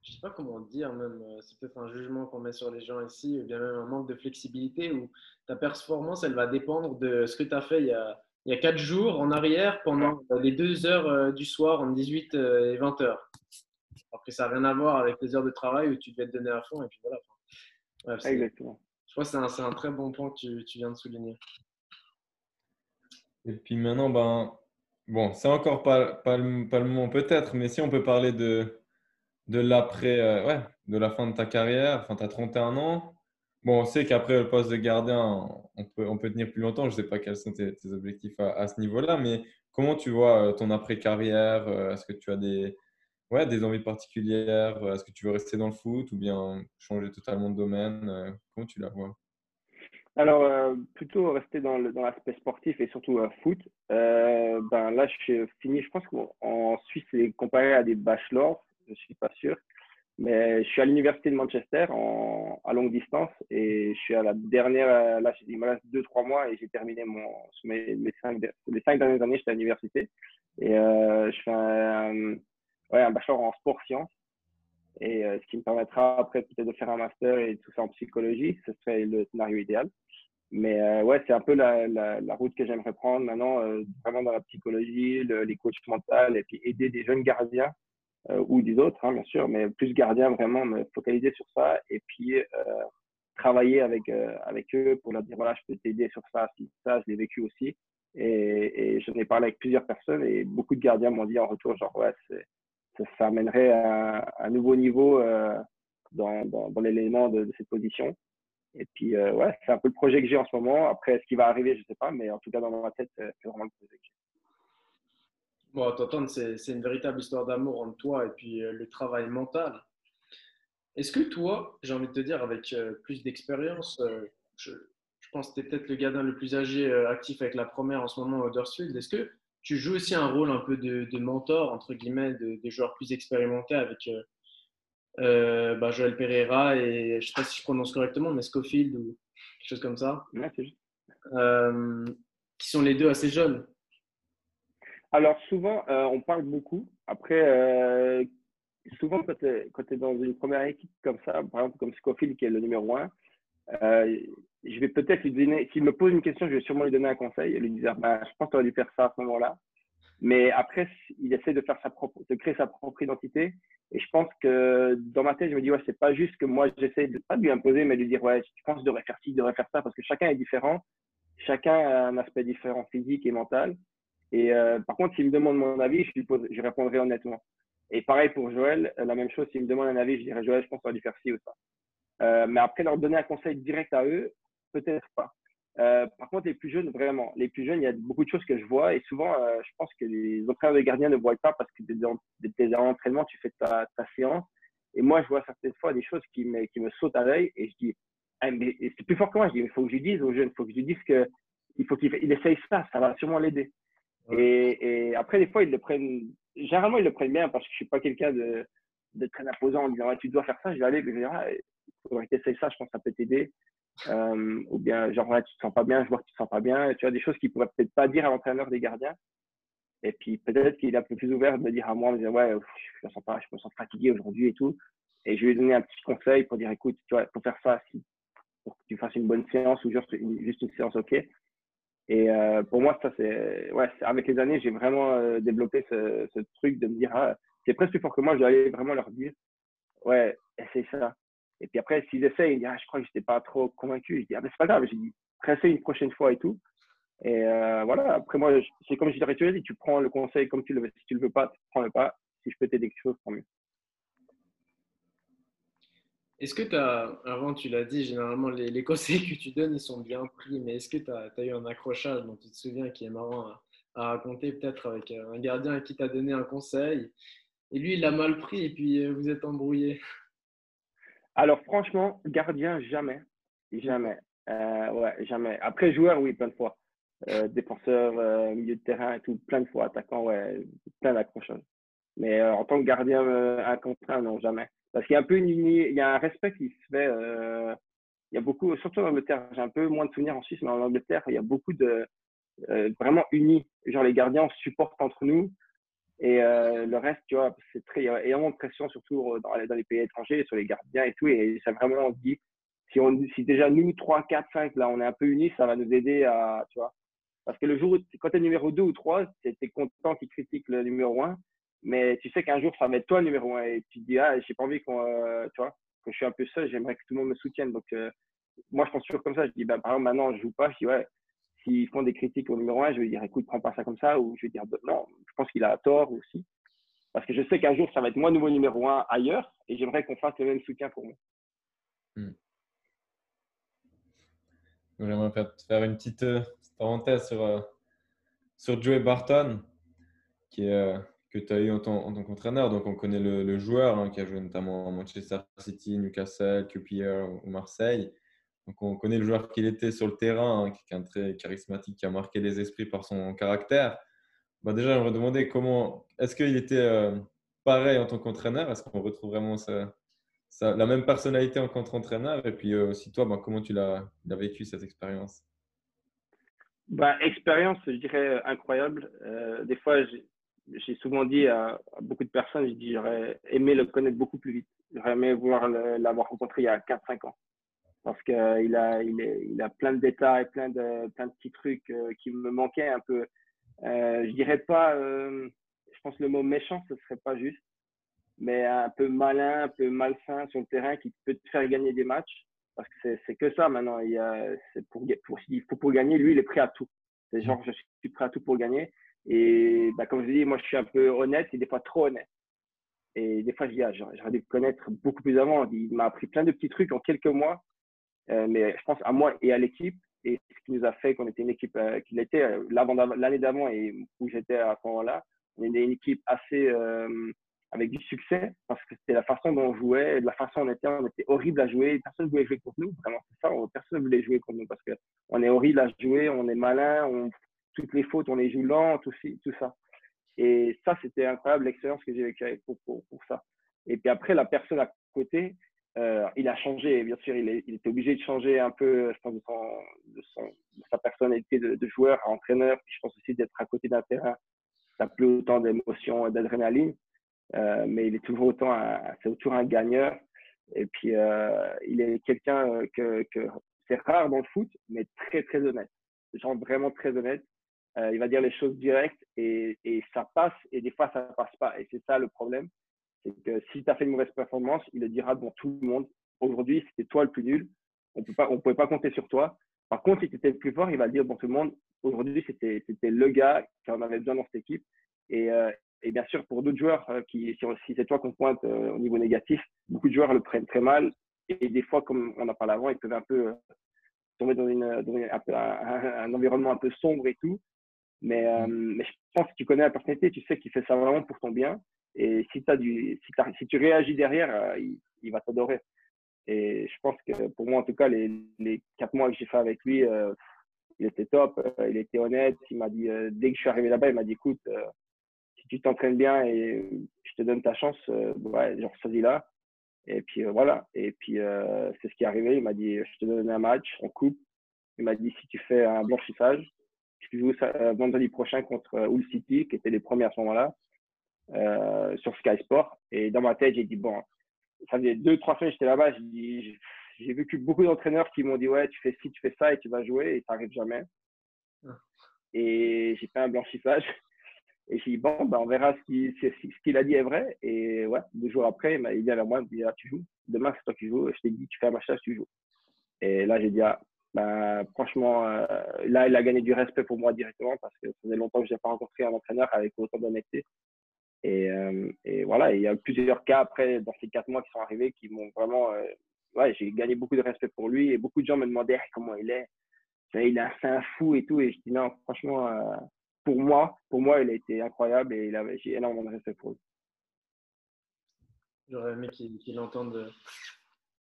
je sais pas comment dire, même, euh, c'est peut-être un jugement qu'on met sur les gens ici, ou bien même un manque de flexibilité où ta performance, elle va dépendre de ce que tu as fait il y a, il y a 4 jours en arrière pendant les 2 heures euh, du soir entre 18 euh, et 20 heures. Alors que ça n'a rien à voir avec les heures de travail où tu devais te donner à fond. Et puis voilà. Exactement. Je crois que c'est un, un, très bon point que tu, tu viens de souligner. Et puis maintenant, ben, bon, c'est encore pas, le, pas moment peut-être, mais si on peut parler de, de l'après, euh, ouais, de la fin de ta carrière, enfin, tu as 31 ans. Bon, on sait qu'après le poste de gardien, on peut, on peut tenir plus longtemps. Je ne sais pas quels sont tes, objectifs à, ce niveau-là, mais comment tu vois euh, ton après-carrière euh, Est-ce que tu as des, ouais, des envies particulières Est-ce que tu veux rester dans le foot ou bien changer totalement de domaine Comment tu la vois? Alors, plutôt rester dans, l'aspect sportif et surtout foot. Euh, ben, là, je suis fini, je pense qu'en Suisse, c'est comparé à des bachelors, je ne suis pas sûr. Mais je suis à l'université de Manchester en, à longue distance et je suis à la dernière, là, il me reste 2-3 mois et j'ai terminé mon, mes, mes, cinq, les 5 dernières années, j'étais à l'université. Et je fais un, ouais, un bachelor en sport-sciences et ce qui me permettra après peut-être de faire un master et tout ça en psychologie, ce serait le scénario idéal. Mais euh, ouais, c'est un peu la, la, la route que j'aimerais prendre maintenant, euh, vraiment dans la psychologie, le, les coachs mentaux et puis aider des jeunes gardiens euh, ou des autres, hein, bien sûr, mais plus gardiens vraiment, me focaliser sur ça et puis travailler avec, avec eux pour leur dire voilà, je peux t'aider sur ça, si ça, je l'ai vécu aussi. Et, et j'en ai parlé avec plusieurs personnes et beaucoup de gardiens m'ont dit en retour genre ouais, ça, ça amènerait à un nouveau niveau dans, dans, dans l'élément de, de cette position. Et puis, euh, ouais, c'est un peu le projet que j'ai en ce moment. Après, ce qui va arriver, je ne sais pas, mais en tout cas, dans ma tête, c'est vraiment le projet que j'ai. Bon, t'entendre, c'est une véritable histoire d'amour entre toi et puis euh, le travail mental. Est-ce que toi, j'ai envie de te dire, avec euh, plus d'expérience, je, je, pense que tu es peut-être le gardien le plus âgé actif avec la première en ce moment au Dorsfield. Est-ce que tu joues aussi un rôle un peu de, de mentor, entre guillemets, de, de joueurs plus expérimentés avec euh, bah, Joël Pereira et je ne sais pas si je prononce correctement, mais Schofield ou quelque chose comme ça. Euh, qui sont les deux assez jeunes. Alors souvent, euh, on parle beaucoup. Après, souvent quand tu es, dans une première équipe comme ça, par exemple comme Schofield qui est le numéro un, je vais peut-être lui donner, s'il me pose une question, je vais sûrement lui donner un conseil et lui dire, bah, je pense que tu aurais dû faire ça à ce moment-là. Mais après, il essaie de faire sa propre, de créer sa propre identité. Et je pense que dans ma tête, je me dis, ouais, c'est pas juste que moi, j'essaie de pas lui imposer, mais de lui dire, ouais, je pense que je devrais faire ci, je devrais faire ça, parce que chacun est différent. Chacun a un aspect différent physique et mental. Et euh, par contre, s'il me demande mon avis, je lui pose, je répondrai honnêtement. Et pareil pour Joël, la même chose, s'il me demande un avis, je dirais, Joël, je pense qu'on va lui faire ci ou ça. Euh, mais après, leur donner un conseil direct à eux, peut-être pas. Euh, par contre, les plus jeunes, vraiment, les plus jeunes, il y a beaucoup de choses que je vois et souvent, euh, je pense que les entraîneurs de gardiens ne voient pas parce que des entraînements, tu fais ta, ta, séance. Et moi, je vois certaines fois des choses qui me, qui me sautent à l'œil et je dis, ah, mais c'est plus fort que moi. Je dis, il faut que je dise aux jeunes, il faut que je dise que il faut qu'il il essaye ça, ça va sûrement l'aider. Et, et, après, des fois, ils le prennent, généralement, ils le prennent bien parce que je suis pas quelqu'un de, de très imposant en disant, tu dois faire ça. Je vais aller, je vais dire, ah, il faudrait que tu essayes ça, je pense que ça peut t'aider. Euh, ou bien genre tu te sens pas bien, je vois que tu te sens pas bien. Tu as des choses qu'il pourrait peut-être pas dire à l'entraîneur des gardiens. Et puis peut-être qu'il est un peu plus ouvert de me dire à moi, de dire ouais, je me sens pas, je me sens fatigué aujourd'hui et tout. Et je lui ai donné un petit conseil pour dire écoute, tu vois, faut faire ça pour que tu fasses une bonne séance ou juste une, séance ok. Et euh, pour moi, ça c'est ouais, avec les années, j'ai vraiment euh, développé ce, truc de me dire ah, c'est presque plus fort que moi, je dois vraiment leur dire ouais, essaye ça. Et puis après, s'ils essayent, ils disent, ah, je crois que je n'étais pas trop convaincu. Je dis, ah, ben, c'est pas grave. J'ai dit, réessaye une prochaine fois et tout. Et euh, voilà, après moi, c'est comme je dirais, tu tu prends le conseil comme tu le veux. Si tu le veux pas, tu prends le pas. Si je peux t'aider quelque chose, tant mieux. Est-ce que tu as, avant tu l'as dit, généralement les, les, conseils que tu donnes, ils sont bien pris, mais est-ce que tu as, as, eu un accrochage dont tu te souviens qui est marrant à, à raconter peut-être avec un gardien qui t'a donné un conseil? Et lui il l'a mal pris et puis euh, vous êtes embrouillé alors, franchement, gardien, jamais. Jamais. Euh, ouais, jamais. Après, joueur, oui, plein de fois. Euh, défenseur, euh, milieu de terrain tout, plein de fois. Attaquant, ouais, plein d'accrochages. Mais en tant que gardien un contre un, non, jamais. Parce qu'il y a un peu une, il y a un respect qui se fait. il y a beaucoup, surtout en Angleterre, j'ai un peu moins de souvenirs en Suisse, mais en Angleterre, il y a beaucoup de vraiment unis. Genre, les gardiens, on supporte entre nous. Et euh, le reste, tu vois, c'est très, il y a énormément de pression, surtout euh, dans, les pays étrangers, sur les gardiens et tout. Et ça vraiment, on dit, si, on, si déjà nous, 3, 4, 5, là, on est un peu unis, ça va nous aider à, tu vois. Parce que le jour où, quand tu es numéro 2 ou 3, tu es content qu'ils critiquent le numéro 1. Mais tu sais qu'un jour, ça va être toi numéro 1. Et tu te dis, ah, j'ai pas envie qu'on, euh, tu vois, que je suis un peu seul, j'aimerais que tout le monde me soutienne. Donc, euh, moi, je pense toujours comme ça. Je dis, bah, par exemple, maintenant, je joue pas. Je dis, ouais, s'ils font des critiques au numéro 1, je vais dire écoute, prends pas ça comme ça, ou je vais dire non, je pense qu'il a tort aussi. Parce que je sais qu'un jour, ça va être moi nouveau numéro 1 ailleurs, et j'aimerais qu'on fasse le même soutien pour moi. Hmm. J'aimerais faire une petite euh, parenthèse sur, euh, sur Joey Barton, qui euh, que tu as eu en tant, en tant qu'entraîneur. Donc, on connaît le, joueur hein, qui a joué notamment à Manchester City, Newcastle, QPR ou Marseille. Donc, on connaît le joueur qu'il était sur le terrain, hein, qui est un très charismatique, qui a marqué les esprits par son caractère. Bah déjà, j'aimerais demander comment. Est-ce qu'il était euh, pareil en tant qu'entraîneur? Est-ce qu'on retrouve vraiment la même personnalité en tant qu'entraîneur? Et puis euh, aussi, toi, bah, comment tu l'as vécu cette expérience? Bah, Expérience, je dirais incroyable. Euh, des fois, j'ai souvent dit à, beaucoup de personnes, j'aurais aimé le connaître beaucoup plus vite. J'aurais aimé vouloir l'avoir rencontré il y a 4-5 ans. Parce qu'il a, il, il a plein de détails, plein de, plein de petits trucs euh, qui me manquaient un peu. Euh, je dirais pas, euh, je pense le mot méchant, ce serait pas juste, mais un peu malin, un peu malsain sur le terrain qui peut te faire gagner des matchs. Parce que c'est que ça maintenant. Il, a, pour, pour, faut pour gagner, lui, il est prêt à tout. C'est genre, je suis prêt à tout pour gagner. Et bah, comme je dis, moi, je suis un peu honnête et des fois trop honnête. Et des fois, je dis, ah, j'aurais dû connaître beaucoup plus avant. Il m'a appris plein de petits trucs en quelques mois. Euh, mais je pense à moi et à l'équipe. Et ce qui nous a fait qu'on était une équipe euh, qu'il était euh, l'année d'avant et où j'étais à ce moment-là, on était une équipe assez avec du succès parce que c'était la façon dont on jouait, la façon dont on était, on était horrible à jouer. Personne ne voulait jouer contre nous, vraiment, c'est ça. Personne ne voulait jouer contre nous parce qu'on est horrible à jouer, on est malin, on toutes les fautes, on les joue lent, tout, ça. Et ça, c'était incroyable l'expérience que j'ai vécue pour, pour, pour, ça. Et puis après, la personne à côté, il a changé, bien sûr, il, il, était obligé de changer un peu, je pense, de, son, de, son, de sa personnalité de, joueur à entraîneur. je pense aussi d'être à côté d'un terrain, ça plus autant d'émotions et d'adrénaline. Euh, mais il est toujours autant, c'est toujours un gagneur. Et puis, euh, il est quelqu'un que, c'est rare dans le foot, mais très, très honnête. Genre vraiment très honnête. Euh, il va dire les choses directes et, ça passe et des fois ça ne passe pas. Et c'est ça le problème. C'est que si tu as fait une mauvaise performance, il le dira devant tout le monde. Aujourd'hui, c'était toi le plus nul. On ne pouvait pas compter sur toi. Par contre, si tu étais le plus fort, il va le dire devant tout le monde. Aujourd'hui, c'était le gars qui en avait besoin dans cette équipe. Et, euh, bien sûr, pour d'autres joueurs, euh, qui, si, c'est toi qu'on pointe au niveau négatif, beaucoup de joueurs le prennent très mal. Et des fois, comme on a parlé avant, ils peuvent un peu tomber dans, une, un, environnement un peu sombre et tout. Mais, euh, mm. mais, je pense que tu connais la personnalité, tu sais qu'il fait ça vraiment pour ton bien. Et si, as du, si, si tu réagis derrière, euh, il, il, va t'adorer. Et je pense que pour moi, en tout cas, les, quatre mois que j'ai fait avec lui, euh, il était top, il était honnête. Il m'a dit, dès que je suis arrivé là-bas, il m'a dit écoute, si tu t'entraînes bien et je te donne ta chance, ouais, genre, dit là. Et puis voilà. Et puis c'est ce qui est arrivé. Il m'a dit je te donne un match, on coupe. Il m'a dit si tu fais un blanchissage, je joue euh, vendredi prochain contre euh, Hull City, qui était les premiers à ce moment-là, euh, sur Sky Sport. Et dans ma tête, j'ai dit, bon, ça faisait deux, trois semaines que j'étais là-bas, j'ai vécu beaucoup d'entraîneurs qui m'ont dit, ouais, tu fais ci, tu fais ça et tu vas jouer, et ça n'arrive jamais. Ah. Et j'ai fait un blanchissage. Et j'ai dit, bon, ben, on verra ce qu'il a dit est vrai. Et ouais, deux jours après, il vient vers moi, il me dit, ah, tu joues? Demain, c'est toi qui joues. Je t'ai dit, tu fais un blanchissage, tu joues. Et là, j'ai dit, ah, bah, franchement, euh, là, il a gagné du respect pour moi directement parce que ça faisait longtemps que je n'ai pas rencontré un entraîneur avec autant d'honnêteté. Et, euh, et, voilà, il y a plusieurs cas après, dans ces quatre mois qui sont arrivés, qui m'ont vraiment. Euh, ouais, j'ai gagné beaucoup de respect pour lui et beaucoup de gens me demandaient comment il est? Il est un fou et tout. Et je dis non, franchement, pour moi, pour moi, il a été incroyable et j'ai énormément de respect pour lui. J'aurais aimé qu'il entende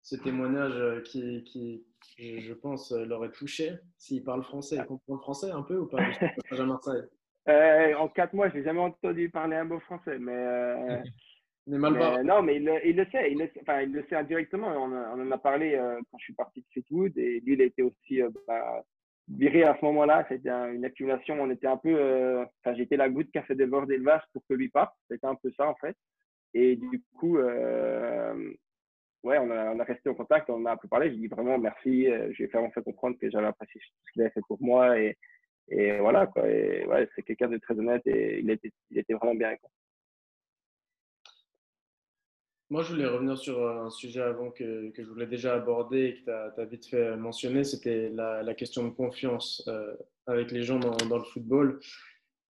ce témoignage qui, qui, je pense, euh, l'aurait touché s'il parle français. Il comprend le français un peu ou pas? À Marseille euh, En quatre mois, je n'ai jamais entendu parler un mot français. Mais, euh, mais mal Non, mais il, le sait. Il le, enfin, il le sait indirectement. On, en a parlé euh, quand je suis parti de Fleetwood. Et lui, il était aussi bah, viré à ce moment-là. C'était une accumulation. On était un peu. Enfin, j'étais la goutte qui a fait déborder le vase pour que lui parte. C'était un peu ça, en fait. Et du coup, ouais, on a, on a, resté en contact, on a un peu parlé. J'ai dit vraiment merci. Euh, je lui ai vraiment fait comprendre que j'avais apprécié ce qu'il avait fait pour moi. Et, et voilà, quoi. Ouais, c'est quelqu'un de très honnête et il était, il était vraiment bien. Quoi. Moi, je voulais revenir sur un sujet avant que, que je voulais déjà aborder et que tu as, vite fait mentionner, c'était la, question de confiance euh, avec les gens dans, le football.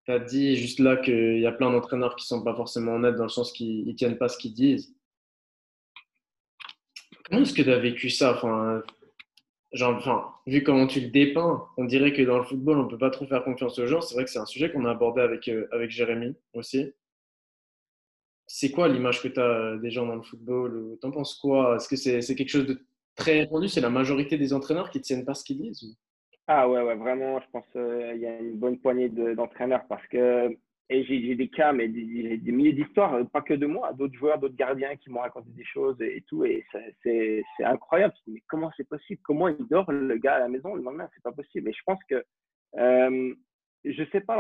Tu as dit juste là qu'il y a plein d'entraîneurs qui ne sont pas forcément honnêtes dans le sens qu'ils ne tiennent pas ce qu'ils disent. Comment est-ce que tu as vécu ça? Genre, enfin, vu comment tu le dépeins, on dirait que dans le football, on ne peut pas trop faire confiance aux gens. C'est vrai que c'est un sujet qu'on a abordé avec, euh, Jérémy aussi. C'est quoi l'image que tu as des gens dans le football T'en penses quoi? Est-ce que c'est quelque chose de très répandu? C'est la majorité des entraîneurs qui ne tiennent pas ce qu'ils disent Ah ouais, ouais, vraiment, je pense qu'il euh, y a une bonne poignée d'entraîneurs parce que et j'ai des cas, mais des, milliers d'histoires, euh, pas que de moi, d'autres joueurs, d'autres gardiens qui m'ont raconté des choses et, tout. Et c'est incroyable. Mais comment c'est possible? Comment il dort le gars à la maison le lendemain? C'est pas possible. Et je pense que, euh, je sais pas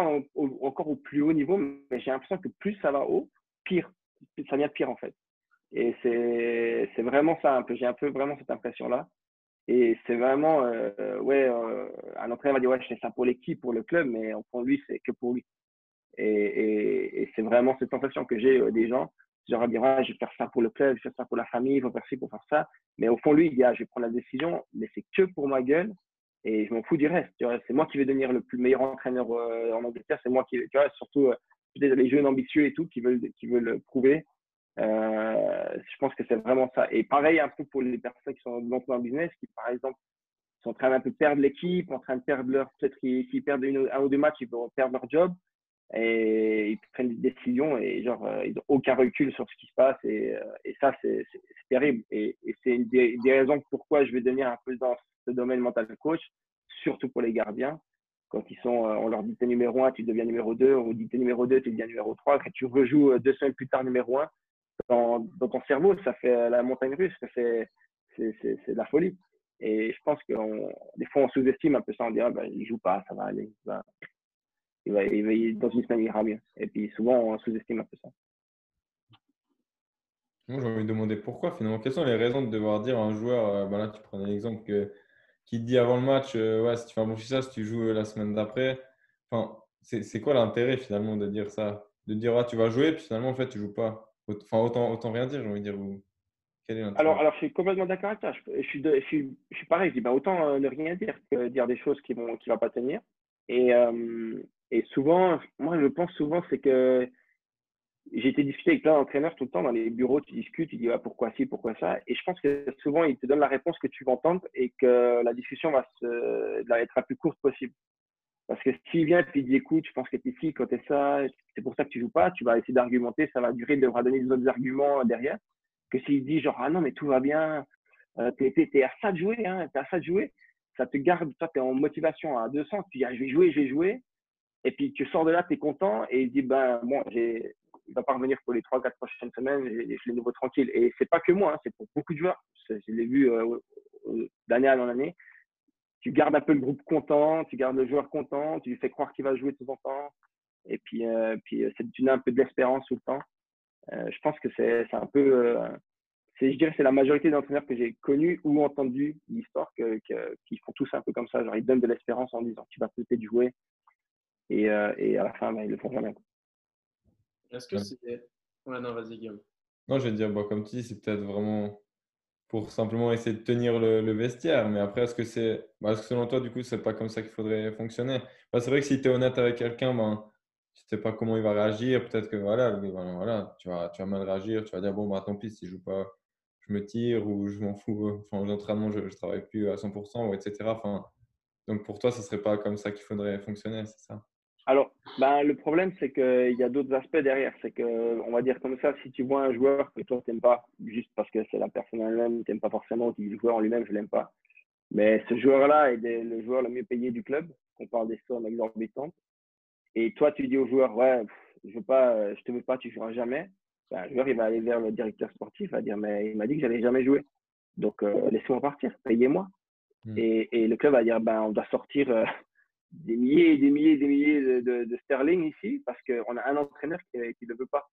encore au plus haut niveau, mais j'ai l'impression que plus ça va haut, pire. Ça vient de pire en fait. Et c'est vraiment ça. J'ai un peu vraiment cette impression-là. Et c'est vraiment, euh, ouais, euh, un entraîneur va dire, ouais, je fais ça pour l'équipe, pour le club, mais fond, lui, c'est que pour lui. Et, c'est vraiment cette sensation que j'ai euh, des gens. Genre, dire, ah, je vais faire ça pour le club, je vais faire ça pour la famille, il faut faire ci pour faire ça. Mais au fond, lui, il dit, ah, je vais prendre la décision, mais c'est que pour ma gueule et je m'en fous du reste. C'est moi qui vais devenir le plus meilleur entraîneur euh, en Angleterre. C'est moi qui, tu vois, surtout euh, les jeunes ambitieux et tout qui veulent, qui veulent prouver. Euh, je pense que c'est vraiment ça. Et pareil un peu pour les personnes qui sont dans le business, qui par exemple sont en train d'un peu perdre l'équipe, en train de perdre leur, peut-être qu'ils perdent un ou deux matchs, ils vont perdre leur job et ils prennent des décisions et genre euh, ils n'ont aucun recul sur ce qui se passe et, euh, et ça c'est terrible. Et, c'est une des, raisons pourquoi je vais devenir un peu dans ce domaine mental coach surtout pour les gardiens. Quand ils sont euh, on leur dit t'es numéro 1 tu deviens numéro 2 on dit t'es numéro 2 tu deviens numéro 3 quand tu rejoues deux semaines plus tard numéro 1 dans, dans ton cerveau ça fait la montagne russe c'est de la folie. Et je pense que des fois on sous-estime un peu ça. On dirait bah, il joue pas ça va aller il va, il dans une semaine, il ira mieux. Et puis souvent, on sous-estime un peu ça. Moi, j'ai envie de demander pourquoi finalement. Quelles sont les raisons de devoir dire à un joueur, euh, bah là, tu prenais l'exemple que, qui te dit avant le match, euh, ouais, si tu fais un bon ça, si tu joues euh, la semaine d'après. Enfin, c'est quoi l'intérêt finalement de dire ça? De dire, ah, tu vas jouer, puis finalement, en fait, tu joues pas. Enfin, autant, autant rien dire, j'ai envie de dire. Quel est alors, alors, je suis complètement d'accord avec toi. Je, suis, je, suis, je suis pareil. Je dis, bah, autant ne rien dire que dire des choses qui ne qui vont pas tenir. Et, et souvent, moi, je pense souvent, c'est que j'ai été discuté avec plein d'entraîneurs tout le temps dans les bureaux, tu discutes, tu dis ah, pourquoi ci, pourquoi ça? Et je pense que souvent, ils te donnent la réponse que tu vas entendre et que la discussion va être la plus courte possible. Parce que s'il vient et il dit écoute, je pense que tu es ci, quand tu es ça, c'est pour ça que tu joues pas, tu vas essayer d'argumenter, ça va durer, il devra donner des autres arguments derrière. Que s'il dit genre ah non, mais tout va bien, euh, tu es, à ça de jouer, hein, tu à ça de jouer, ça te garde, toi, tu es en motivation à 200, tu dis ah, je vais jouer, je vais jouer. Et puis tu sors de là, tu es content et il dit ben bon, il ne va pas revenir pour les 3-4 prochaines semaines, je l'ai nouveau tranquille. Et c'est pas que moi, hein, c'est pour beaucoup de joueurs. Je, l'ai vu euh, d'année en année. Tu gardes un peu le groupe content, tu gardes le joueur content, tu lui fais croire qu'il va jouer de temps en temps. Et puis, euh, puis euh, tu un peu d'espérance tout le temps. je pense que c'est un peu c'est, je dirais, c'est la majorité d'entraîneurs que j'ai connus ou entendus l'histoire qui font tous un peu comme ça. Genre, ils donnent de l'espérance en disant tu vas peut-être jouer, et, euh, et à la fin, ben, ils le font jamais. Est-ce que c'est. Ouais, non, vas-y, Guillaume. Non, je vais dire, comme tu dis, c'est peut-être vraiment pour simplement essayer de tenir le, vestiaire. Mais après, est-ce que c'est. Bah, est-ce que selon toi, du coup, c'est pas comme ça qu'il faudrait fonctionner? Bah, C'est vrai que si tu es honnête avec quelqu'un, ben, tu sais pas comment il va réagir. Peut-être que voilà, ben, voilà, tu, vas, tu vas mal réagir. Tu vas dire, bon, bah, tant pis, si je joue pas, je me tire ou je m'en fous. Enfin, l'entraînement, je ne travaille plus à 100%, ou etc. Enfin, donc pour toi, ce serait pas comme ça qu'il faudrait fonctionner, c'est ça? Alors, ben, le problème, c'est qu'il y a d'autres aspects derrière. C'est que, on va dire comme ça, si tu vois un joueur que toi, tu n'aimes pas, juste parce que c'est la personne elle-même, tu n'aimes pas forcément, tu dis le joueur en lui-même, je ne l'aime pas. Mais ce joueur-là est le joueur le mieux payé du club, on parle des sommes exorbitantes. Et toi, tu dis au joueur, ouais, je veux pas, je te veux pas, tu joueras jamais. Ben, le joueur, il va aller vers le directeur sportif, il va dire, mais il m'a dit que j'allais jamais jouer. Donc, euh, laissez-moi partir, payez-moi. Hmm. Et, et, le club va dire, ben, on doit sortir euh, des milliers et des milliers et des milliers de, sterling ici parce qu'on a un entraîneur qui ne le veut pas.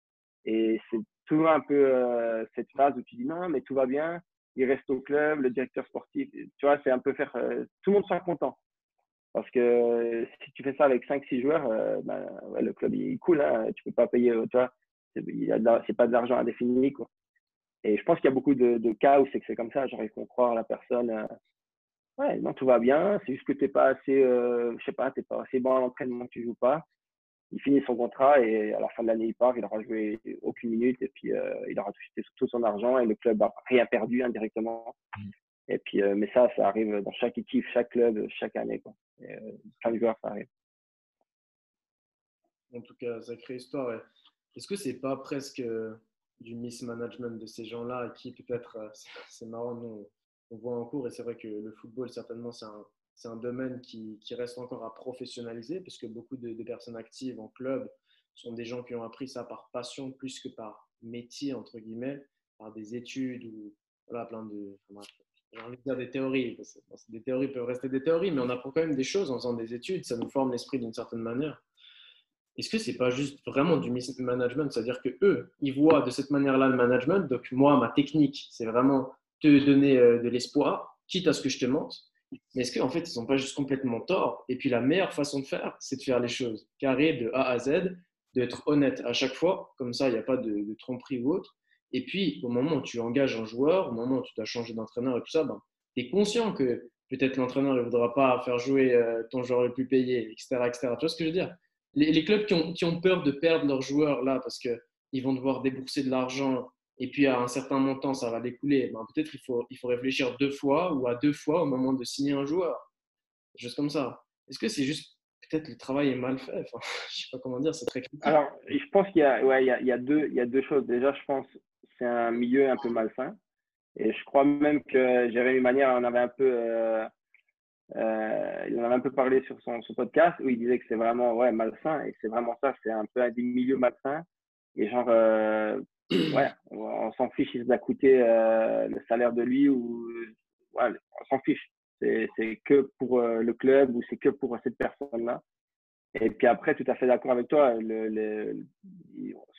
Et c'est toujours un peu euh, cette phase où tu dis non, mais tout va bien, il reste au club, le directeur sportif, tu vois, c'est un peu faire euh, tout le monde soit content. Parce que euh, si tu fais ça avec 5-6 joueurs, ben, le club il cool, hein, tu peux pas payer, tu vois, c'est pas de l'argent indéfini. Quoi. Et je pense qu'il y a beaucoup de, de cas où c'est que c'est comme ça. Genre, ils font croire à la personne, euh, ouais, non, tout va bien. C'est juste que t'es pas assez, euh, je sais pas, t'es pas assez bon à l'entraînement, tu joues pas. Il finit son contrat et à la fin de l'année, il part. Il aura joué aucune minute et puis euh, il aura touché tout son argent et le club a rien perdu indirectement. Mm. Et puis, euh, mais ça, ça arrive dans chaque équipe, chaque club, chaque année. Quoi. Et, plein de joueurs, ça arrive. En tout cas, sacrée histoire. Est-ce que c'est pas presque du mismanagement de ces gens-là qui peut-être, c'est marrant, nous, on voit en cours et c'est vrai que le football, certainement, c'est un, c'est un domaine qui, qui, reste encore à professionnaliser parce que beaucoup de, personnes actives en club sont des gens qui ont appris ça par passion plus que par métier, entre guillemets, par des études ou voilà, plein de. j'ai envie de dire des théories. des théories peuvent rester des théories, mais on apprend quand même des choses en faisant des études. Ça nous forme l'esprit d'une certaine manière. Est-ce que c'est pas juste vraiment du management C'est-à-dire que eux, ils voient de cette manière-là le management. Donc, moi, ma technique, c'est vraiment te donner euh, de l'espoir, quitte à ce que je te mente mais est-ce qu'en fait, ils n'ont pas juste complètement tort? Et puis la meilleure façon de faire, c'est de faire les choses carrées de A à Z, d'être honnête à chaque fois, comme ça, il n'y a pas de, tromperie ou autre. Et puis, au moment où tu engages un joueur, au moment où tu dois changer d'entraîneur et tout ça, ben, tu es conscient que peut-être l'entraîneur ne voudra pas faire jouer euh, ton joueur le plus payé, etc. etc. Tu vois ce que je veux dire? Les, clubs qui ont, qui ont, peur de perdre leurs joueurs là, parce qu'ils vont devoir débourser de l'argent et puis à un certain montant, ça va découler, ben, peut-être il faut, il faut réfléchir deux fois ou à deux fois au moment de signer un joueur. Juste comme ça. Est-ce que c'est juste peut-être le travail est mal fait? Enfin, Je sais pas comment dire, c'est très critique. Alors, je pense qu'il y, a, ouais, y, a, y, a deux, y a deux choses. Déjà, je pense c'est un milieu un peu malsain. Et je crois même que Jérémy Manière en avait un peu, euh, euh, il en avait un peu parlé sur son, son podcast où il disait que c'est vraiment ouais, malsain. Et c'est vraiment ça, c'est un peu un des milieux malsains. Et genre, euh, ouais, on s'en fiche si ça a coûté euh, le salaire de lui ou on s'en fiche. C'est que pour euh, le club ou c'est que pour cette personne-là. Et puis après, tout à fait d'accord avec toi. Le,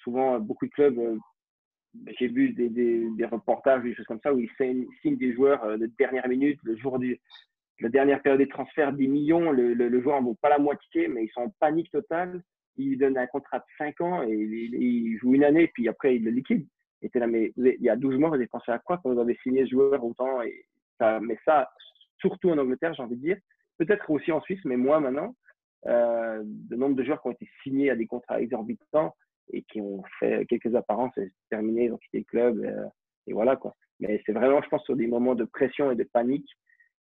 souvent, beaucoup de clubs, euh, j'ai vu des, des, des, reportages, des choses comme ça, où ils signent, des joueurs de dernière minute, le jour du, la dernière période des transferts, des millions. Le, le, joueur ne vaut pas la moitié, mais ils sont en panique totale il donne un contrat de 5 ans et il, joue une année, puis après il le liquide. Et là, mais il y a 12 mois, vous avez pensé à quoi quand vous avez signé ce joueur autant et ça, Mais ça, surtout en Angleterre, j'ai envie de dire. Peut-être aussi en Suisse, mais moi maintenant, euh, le nombre de joueurs qui ont été signés à des contrats exorbitants et qui ont fait quelques apparences, c'est terminé, ils ont quitté le club. Euh, et voilà quoi. Mais c'est vraiment, je pense, sur des moments de pression et de panique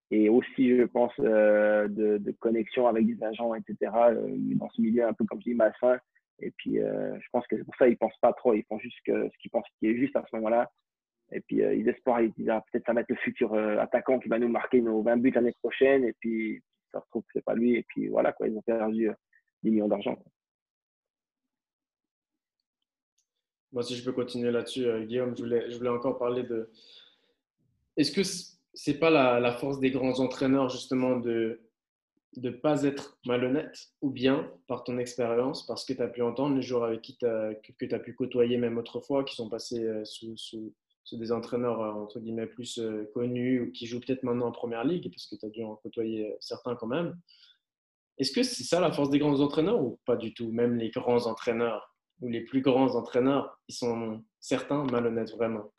et aussi, je pense, euh, de, connexion avec des agents, etc. Euh, dans ce milieu un peu, comme je dis, malsain. Et puis, euh, je pense que c'est pour ça qu'ils pensent pas trop. Ils font juste ce qu'ils pensent qui est juste à ce moment-là. Et puis, ils espèrent, ils disent, ah, peut-être ça va être le futur attaquant qui va nous marquer nos 20 buts l'année prochaine. Et puis, ça se trouve que c'est pas lui. Et puis, voilà, quoi, ils ont perdu 10 millions d'argent. Moi, si je peux continuer là-dessus, Guillaume, je voulais, je voulais encore parler de. Est-ce que c'est pas la, force des grands entraîneurs justement de ne pas être malhonnête ou bien par ton expérience, parce que tu as pu entendre les joueurs avec qui as, que, tu as pu côtoyer même autrefois, qui sont passés euh, sous, des entraîneurs euh, entre guillemets plus euh, connus ou qui jouent peut-être maintenant en première ligue, parce que tu as dû en côtoyer certains quand même. Est-ce que c'est ça la force des grands entraîneurs ou pas du tout? Même les grands entraîneurs ou les plus grands entraîneurs, ils sont certains malhonnêtes vraiment?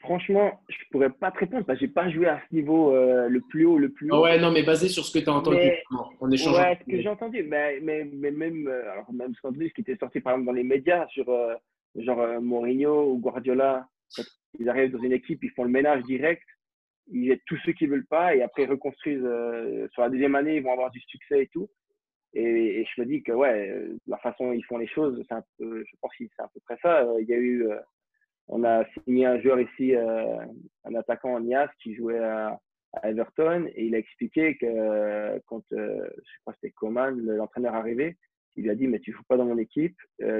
Franchement, je pourrais pas te répondre parce que j'ai pas joué à ce niveau euh, le plus haut, le plus ah haut. ouais, non, mais basé sur ce que tu as entendu on échange. Ouais, ce que j'ai entendu, mais, mais, mais, même, euh, alors même ce, qui était sorti par exemple dans les médias sur euh, genre Mourinho ou Guardiola, quand ils arrivent dans une équipe, ils font le ménage direct, ils jettent tous ceux qui veulent pas et après ils reconstruisent sur la deuxième année, ils vont avoir du succès et tout. Et, et je me dis que ouais, la façon dont ils font les choses, c'est un peu, je pense que c'est à peu près ça. Il y a eu on a signé un joueur ici, euh, un attaquant Nias qui jouait à, Everton et il a expliqué que euh, quand, euh, je crois que c'était Coman, l'entraîneur arrivé, il lui a dit mais tu joues pas dans mon équipe,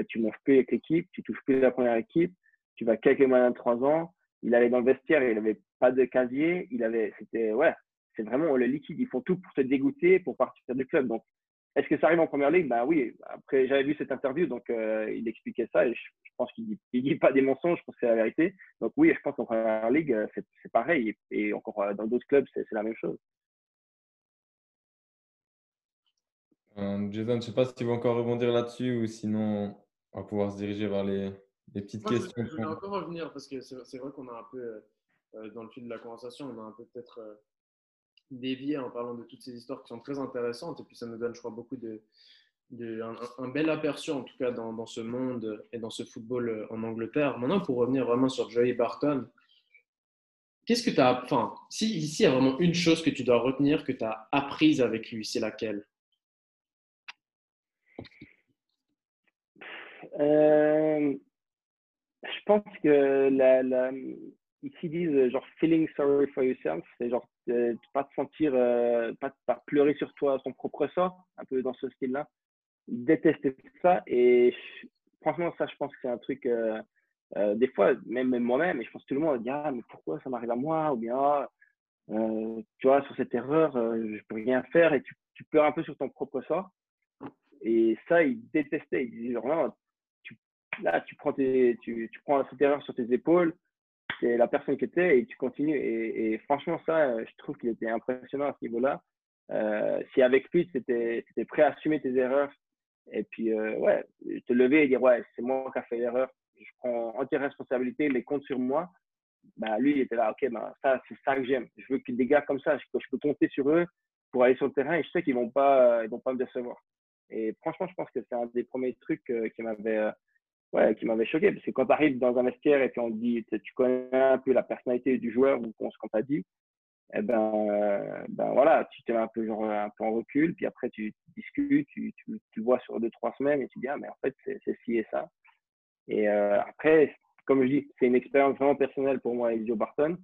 tu manges plus avec l'équipe, tu touches plus la première équipe, tu vas quelques mois de trois ans. Il allait dans le vestiaire, il avait pas de casier, il avait, c'était ouais, c'est vraiment le liquide. Ils font tout pour te dégoûter, pour partir du club. Donc est-ce que ça arrive en première ligue? Ben oui. Après, j'avais vu cette interview, donc euh, il expliquait ça et je, pense qu'il dit, dit pas des mensonges, je pense que c'est la vérité. Donc oui, je pense qu'en première ligue, euh, c'est pareil. Et, encore euh, dans d'autres clubs, c'est la même chose. Jason, je ne sais pas si tu veux encore rebondir là-dessus ou sinon on va pouvoir se diriger vers les petites Moi, je- questions. Je, voulais encore revenir parce que c'est c'est vrai qu'on a un peu, euh, euh, dans le fil de la conversation, on a un peu peut-être dévié en parlant de toutes ces histoires qui sont très intéressantes et puis ça nous donne, je crois, beaucoup de, un, bel aperçu en tout cas dans, ce monde et dans ce football euh, en Angleterre. Maintenant, pour revenir vraiment sur Joey Barton, qu'est-ce que tu as, enfin, si ici il y a vraiment une chose que tu dois retenir que tu as apprise avec lui, c'est laquelle? Euh, je pense que la, ici disent genre feeling sorry for yourself, c'est genre euh, pas te sentir, euh, pas, pas pleurer sur toi, ton propre sort, un peu dans ce style-là. Ils détestent ça et franchement ça je pense que c'est un truc, euh, euh, des fois même, même moi-même, et je pense que tout le monde dit ah mais pourquoi ça m'arrive à moi? Ou bien ah, tu vois sur cette erreur je peux rien faire et tu, pleures un peu sur ton propre sort. Et ça, ils détestaient. Ils disaient, genre, non, là, tu prends, tes, tu prends cette erreur sur tes épaules, c'est la personne que tu et tu continues. Et, franchement, ça, je trouve qu'il était impressionnant à ce niveau-là. Euh, si avec lui, tu étais, prêt à assumer tes erreurs et puis, euh, ouais, te lever et dire, ouais, c'est moi qui ai fait l'erreur, je prends entière responsabilité, les comptes sur moi, bah, lui, il était là, ok, bah, ça, c'est ça que j'aime. Je veux que des gars comme ça, je, peux compter sur eux pour aller sur le terrain et je sais qu'ils vont pas, vont pas me décevoir. Et franchement, je pense que c'est un des premiers trucs euh, qui m'avait ouais, qui m'avait choqué. Parce que quand tu arrives dans un vestiaire et puis on te dit, tu connais un peu la personnalité du joueur ou ce qu'on t'a dit, eh ben, ben voilà, tu te mets un peu, genre, un peu en recul, puis après tu, discutes, tu, tu, tu vois sur deux, trois semaines et tu dis, ah, mais en fait, c'est c'est ci et ça. Et euh, après, comme je dis, c'est une expérience vraiment personnelle pour moi avec Joe Barton.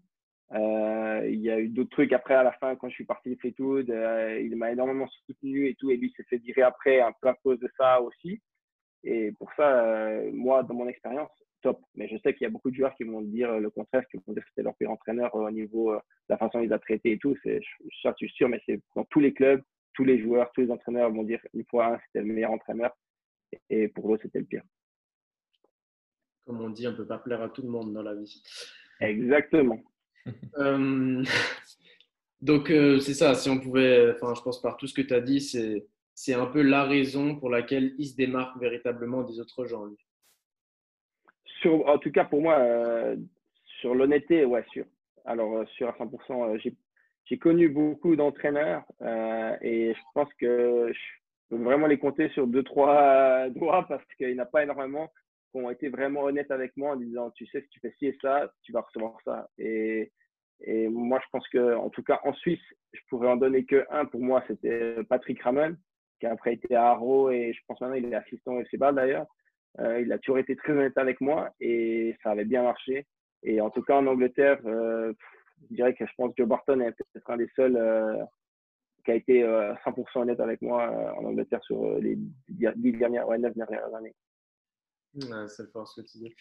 Euh, il y a eu d'autres trucs après à la fin quand je suis parti de Fleetwood. Euh, il m'a énormément soutenu et tout. Et lui s'est fait virer après un peu à cause de ça aussi. Et pour ça, euh, moi, dans mon expérience, top. Mais je sais qu'il y a beaucoup de joueurs qui vont dire le contraire, qui vont dire que c'était leur pire entraîneur au niveau de la façon dont il a traité et tout. C'est, ça, je suis sûr, mais c'est dans tous les clubs, tous les joueurs, tous les entraîneurs vont dire une fois un, c'était le meilleur entraîneur. Et pour l'autre, c'était le pire. Comme on dit, on ne peut pas plaire à tout le monde dans la vie. Exactement. Euh, donc, euh, c'est ça. Si on pouvait, enfin, je pense par tout ce que tu as dit, c'est, c'est un peu la raison pour laquelle il se démarque véritablement des autres gens. Lui. Sur, en tout cas, pour moi, euh, sur l'honnêteté, ouais, sûr. Alors, euh, sûr à 100%, euh, j'ai, connu beaucoup d'entraîneurs et je pense que je peux vraiment les compter sur deux, trois doigts parce qu'il n'y en a pas énormément qui ont été vraiment honnêtes avec moi en disant, tu sais, si tu fais ci et ça, tu vas recevoir ça. Et, et moi, je pense que, en tout cas, en Suisse, je pourrais en donner que un. Pour moi, c'était Patrick Ramel, qui a après été à Haro et je pense maintenant il est assistant au FC d'ailleurs. Euh, il a toujours été très honnête avec moi et ça avait bien marché. Et en tout cas, en Angleterre, euh, je dirais que je pense que Barton est peut-être un des seuls euh, qui a été 100% honnête avec moi en Angleterre sur les dix dernières, ouais, neuf dernières années. Ouais, c'est fort ce que tu dis.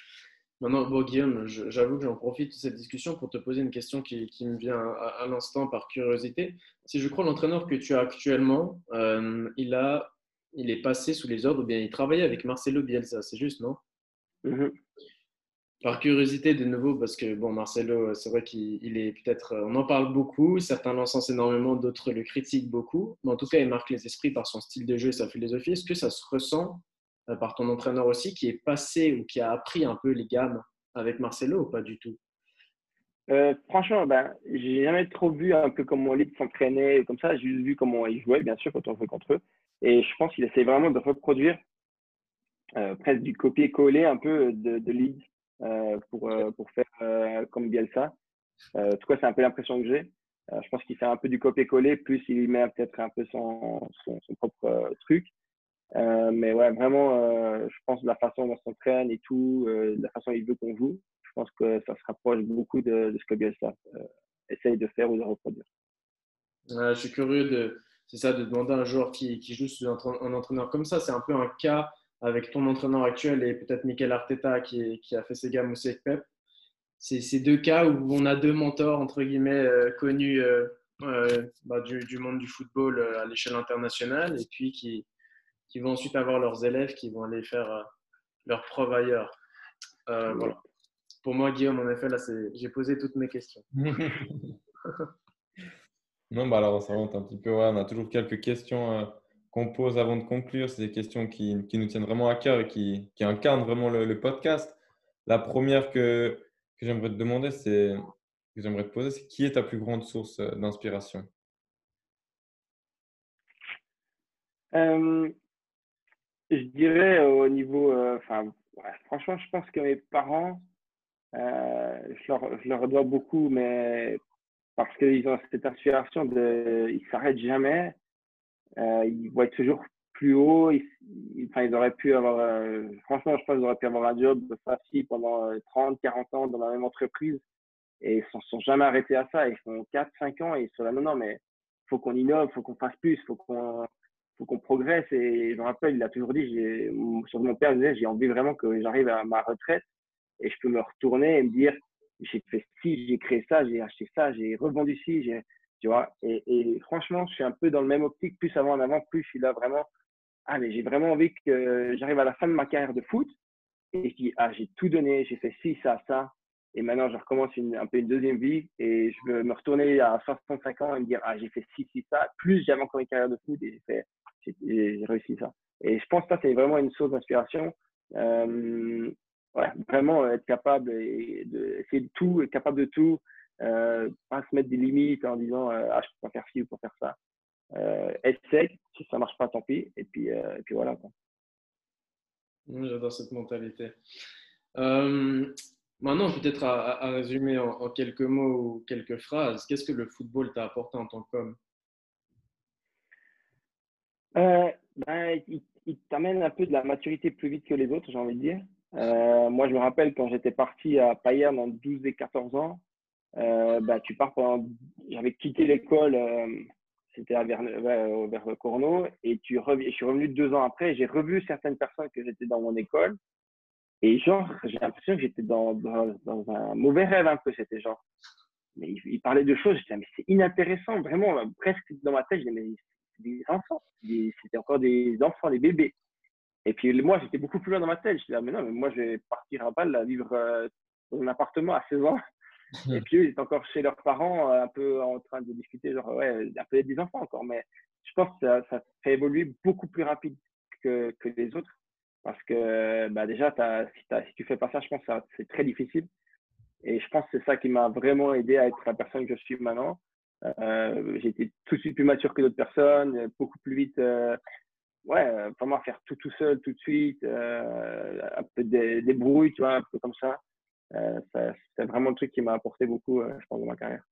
Maintenant, bon, Guillaume, j'avoue que j'en profite de cette discussion pour te poser une question qui, qui me vient à, à l'instant par curiosité. Si je crois l'entraîneur que tu as actuellement, euh, il, a, il est passé sous les ordres, ou bien il travaillait avec Marcelo Bielsa, c'est juste, non? Mm -hmm. Par curiosité, de nouveau, parce que bon, Marcelo, c'est vrai qu'il est peut-être. On en parle beaucoup, certains l'encensent énormément, d'autres le critiquent beaucoup, mais en tout cas, il marque les esprits par son style de jeu et sa philosophie. Est-ce que ça se ressent par ton entraîneur aussi, qui est passé ou qui a appris un peu les gammes avec Marcelo ou pas du tout? Euh, Franchement, ben, j'ai jamais trop vu un peu comment Leeds s'entraînait, comme ça. J'ai juste vu comment ils jouaient, bien sûr, quand on jouait contre eux. Et je pense qu'il essaie vraiment de reproduire euh, presque du copier-coller un peu de, de Leeds euh, pour, pour faire comme Bielsa. en tout cas, c'est un peu l'impression que j'ai. je pense qu'il fait un peu du copier-coller, plus il met peut-être un peu son, son, son propre truc. Euh, mais ouais, vraiment, euh, je pense la façon dont on s'entraîne et tout, euh, la façon dont il veut qu'on joue, je pense que ça se rapproche beaucoup de, de ce que Bielsa essaye de faire ou de reproduire. je suis curieux de, c'est ça, de demander à un joueur qui, joue sous un, entraîneur comme ça. C'est un peu un cas avec ton entraîneur actuel et peut-être Michael Arteta qui, qui, a fait ses gammes aussi avec Pep. C'est ces deux cas où on a deux mentors, entre guillemets, connus bah, du, du, monde du football à l'échelle internationale et puis qui, qui vont ensuite avoir leurs élèves qui vont aller faire euh, leurs preuves ailleurs. Euh, voilà. Pour moi, Guillaume, en effet, là, j'ai posé toutes mes questions. non, bah alors, ça remonte un petit peu. Ouais, on a toujours quelques questions euh, qu'on pose avant de conclure. C'est des questions qui, qui, nous tiennent vraiment à cœur et qui, qui incarnent vraiment le, le, podcast. La première que, que j'aimerais te demander, c'est que j'aimerais te poser, c'est qui est ta plus grande source d'inspiration? Euh, Je dirais au niveau, euh, enfin, franchement, je pense que mes parents, je leur, je, leur, dois beaucoup, mais parce qu'ils ont cette inspiration de, ils s'arrêtent jamais, ils être toujours plus haut. Ils, enfin, ils auraient pu avoir, euh, franchement, je pense qu'ils auraient pu avoir un job facile pendant 30, euh, 40 ans dans la même entreprise et ils ne sont jamais arrêtés à ça. Ils font 4, 5 ans et ils sont là, non, non, mais faut qu'on innove, faut qu'on fasse plus, faut qu'on faut qu'on progresse. Et je me rappelle, il a toujours dit, sur mon père, j'ai envie vraiment que j'arrive à ma retraite et je peux me retourner et me dire, j'ai fait ci, j'ai créé ça, j'ai acheté ça, j'ai revendu ci, j'ai, tu vois. Et, et, franchement, je suis un peu dans le même optique, plus avant en avant, plus je suis là vraiment ah, mais j'ai vraiment envie que j'arrive à la fin de ma carrière de foot et je dis, ah, j'ai tout donné, j'ai fait ci, ça, ça. Et maintenant, je recommence un peu une deuxième vie et je veux me retourner à 65 ans et me dire, ah, j'ai fait ci, ci, ça. Plus j'avais encore une carrière de foot et j'ai réussi ça. Et je pense que ça, c'est vraiment une source d'inspiration. Euh, ouais, vraiment être capable de, essayer tout, être capable de tout, euh, pas se mettre des limites en disant, euh, ah, je peux pas faire ci ou pas faire ça euh, essaye. Si ça marche pas, tant pis. Et puis, euh, puis voilà. J'adore cette mentalité. Maintenant, peut-être à, résumer en, quelques mots ou quelques phrases, qu'est-ce que le football t'a apporté en tant qu'homme? Euh, ben, il, t'amène un peu de la maturité plus vite que les autres, j'ai envie de dire. moi, je me rappelle quand j'étais parti à Payerne en 12 et 14 ans, ben, tu pars pendant. J'avais quitté l'école c'était vers, vers, vers Corneau. Et tu je suis revenu deux ans après. J'ai revu certaines personnes que j'étais dans mon école. Et genre, j'ai l'impression que j'étais dans, dans, un mauvais rêve un peu. C'était genre, mais il, parlait de choses. J'étais, mais c'est inintéressant, vraiment, presque dans ma tête. Je disais, mais c'est des enfants. C'était encore des enfants, des bébés. Et puis moi, j'étais beaucoup plus loin dans ma tête. Je disais, mais non, mais moi, je vais partir à Bâle, vivre euh, dans un appartement à 16 ans. Et puis, ils étaient encore chez leurs parents, euh, un peu en train de discuter, genre, ouais, un peu des enfants encore. Mais je pense que ça, ça fait évoluer beaucoup plus rapide que, que les autres. Parce que bah déjà, si, si tu fais pas ça, je pense que c'est très difficile. Et je pense que c'est ça qui m'a vraiment aidé à être la personne que je suis maintenant. Euh, j'ai tout de suite plus mature que d'autres personnes, beaucoup plus vite. Euh, ouais, vraiment faire tout tout seul tout de suite, euh, un peu des, des brouilles, tu vois, un peu comme ça. Euh, c'est vraiment le truc qui m'a apporté beaucoup, euh, je pense, dans ma carrière.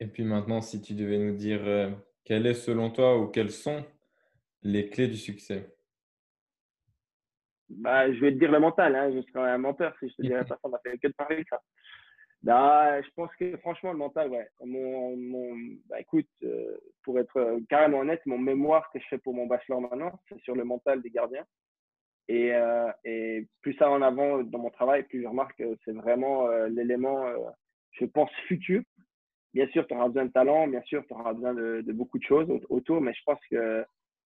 Et puis maintenant, si tu devais nous dire euh, quel est selon toi ou quelles sont les clés du succès? Bah, Je vais te dire le mental, hein. je serais un menteur si je te dirais ça, on a fait que de parler ça. Bah, je pense que franchement, le mental, ouais. Mon, mon bah, écoute, pour être carrément honnête, mon mémoire que je fais pour mon bachelor maintenant, c'est sur le mental des gardiens. Et, euh, et, plus ça en avant dans mon travail, plus je remarque que c'est vraiment euh, l'élément, euh, je pense, futur. Bien sûr, tu auras besoin de talent, bien sûr, tu auras besoin de, de, beaucoup de choses autour, mais je pense que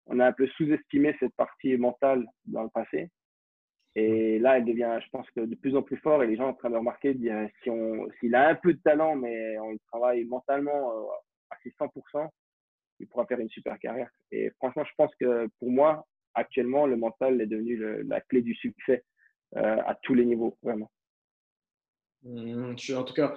on a un peu sous-estimé cette partie mentale dans le passé. Et là, elle devient, je pense que de plus en plus fort, et les gens sont en train de remarquer, dire, si on, s'il a un peu de talent, mais on travaille mentalement à 100%, il pourra faire une super carrière. Et franchement, je pense que pour moi, actuellement, le mental est devenu la clé du succès euh, à tous les niveaux, vraiment. Mmh, en tout cas,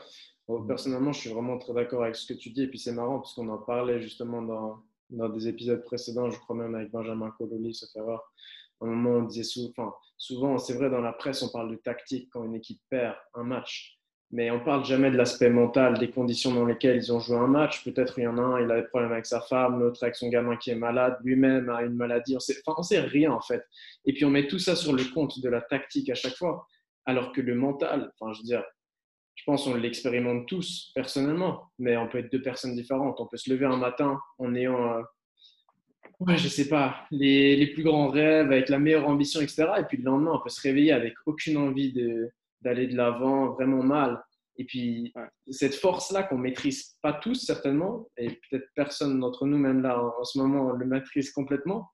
personnellement, je suis vraiment très d'accord avec ce que tu dis. Et puis c'est marrant parce qu'on en parlait justement dans, dans, des épisodes précédents, je crois même avec Benjamin Cololi, faire À un moment, on disait souvent, souvent c'est vrai, dans la presse, on parle de tactique quand une équipe perd un match mais on parle jamais de l'aspect mental, des conditions dans lesquelles ils ont joué un match. Peut-être il y en a un, il a des problèmes avec sa femme, l'autre avec son gamin qui est malade, lui-même a une maladie. On sait, enfin, on sait rien en fait. Et puis on met tout ça sur le compte de la tactique à chaque fois, alors que le mental, enfin je veux dire, je pense qu'on l'expérimente tous personnellement, mais on peut être deux personnes différentes. On peut se lever un matin en ayant, euh, ouais, je sais pas, les, les, plus grands rêves, avec la meilleure ambition, etc. Et puis le lendemain, on peut se réveiller avec aucune envie d'aller de l'avant vraiment mal. Et puis, cette force-là qu'on maîtrise pas tous, certainement, et peut-être personne d'entre nous, même là, en, ce moment, le maîtrise complètement.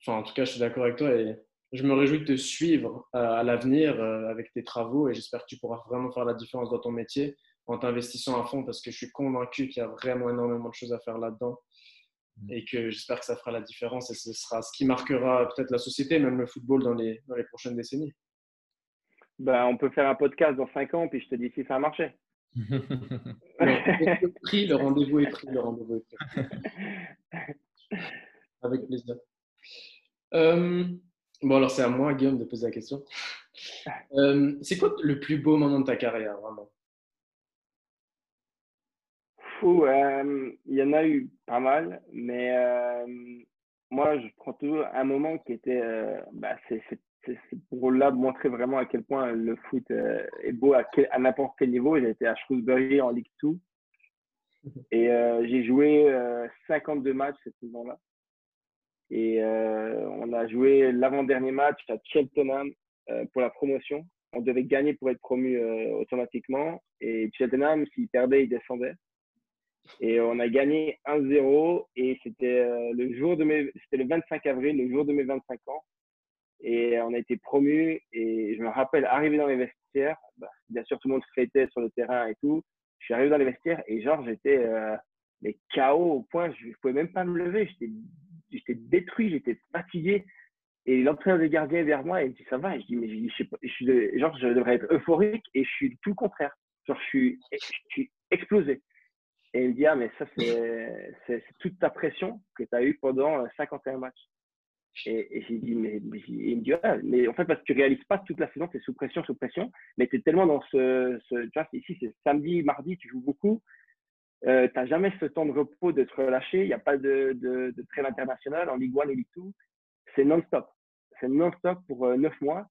Enfin, en tout cas, je suis d'accord avec toi et je me réjouis de te suivre euh, à l'avenir euh, avec tes travaux et j'espère que tu pourras vraiment faire la différence dans ton métier en t'investissant à fond parce que je suis convaincu qu'il y a vraiment énormément de choses à faire là-dedans. Et que j'espère que ça fera la différence et ce sera ce qui marquera peut-être la société, même le football dans les, dans les prochaines décennies. Ben, on peut faire un podcast dans 5 ans, puis je te dis si ça a marché. le, rendez-vous est pris, le rendez-vous est pris. Avec plaisir. Euh, bon, alors c'est à moi, Guillaume, de poser la question. Euh, c'est quoi le plus beau moment de ta carrière, vraiment? Fou, euh, il y en a eu pas mal, mais moi, je prends toujours un moment qui était, bah, c'est pour là montrer vraiment à quel point le foot est beau à, à n'importe quel niveau. J'ai été à Shrewsbury en Ligue 2 et j'ai joué 52 matchs cette saison-là. Et euh, on a joué l'avant-dernier match à Cheltenham euh, pour la promotion. On devait gagner pour être promu euh, automatiquement. Et Cheltenham, s'il perdait, il descendait. Et on a gagné 1-0. Et c'était le jour de mes, c'était le 25 avril, le jour de mes 25 ans. Et on a été promu. Et je me rappelle, arrivé dans les vestiaires, bah, bien sûr, tout le monde fêtait sur le terrain et tout. Je suis arrivé dans les vestiaires et genre, j'étais mais KO au point, je ne pouvais même pas me lever. J'étais j'étais détruit, j'étais fatigué. Et l'entraîneur des gardiens vers moi, il me dit ça va? Et je dis mais je, sais pas, je suis genre je devrais être euphorique et je suis tout le contraire. Genre je suis, je suis explosé. Et il me dit ah mais ça c'est toute ta pression que tu as eue pendant 51 matchs. Et, j'ai dit mais, il me dit mais en fait parce que tu réalises pas toute la saison, tu es sous pression, sous pression, mais tu es tellement dans ce, ce tu vois ici c'est samedi, mardi, tu joues beaucoup, euh, tu n'as jamais ce temps de repos de te relâcher. Il n'y a pas de, de, de trêve international en Ligue 1 et Ligue 2. C'est non-stop. C'est non-stop pour euh, neuf mois.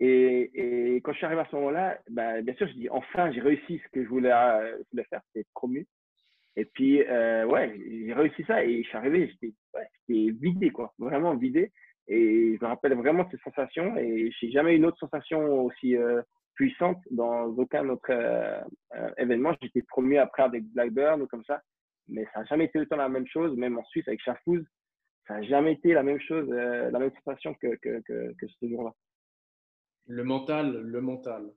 Et, et, quand je suis arrivé à ce moment-là, bah, bien sûr, je dis enfin, j'ai réussi ce que je voulais, euh, voulais faire, c'était promu. Et puis, euh, ouais, j'ai réussi ça et je suis arrivé, j'étais ouais, vidé, quoi, vraiment vidé. Et je me rappelle vraiment cette sensation et j'ai jamais eu une autre sensation aussi euh, puissante dans aucun autre euh, euh, événement. J'étais promu après avec Blackburn ou comme ça, mais ça n'a jamais été autant la même chose, même en Suisse avec Chafouz, ça n'a jamais été la même chose, euh, la même sensation que, que, que, ce jour-là. Le mental, le mental.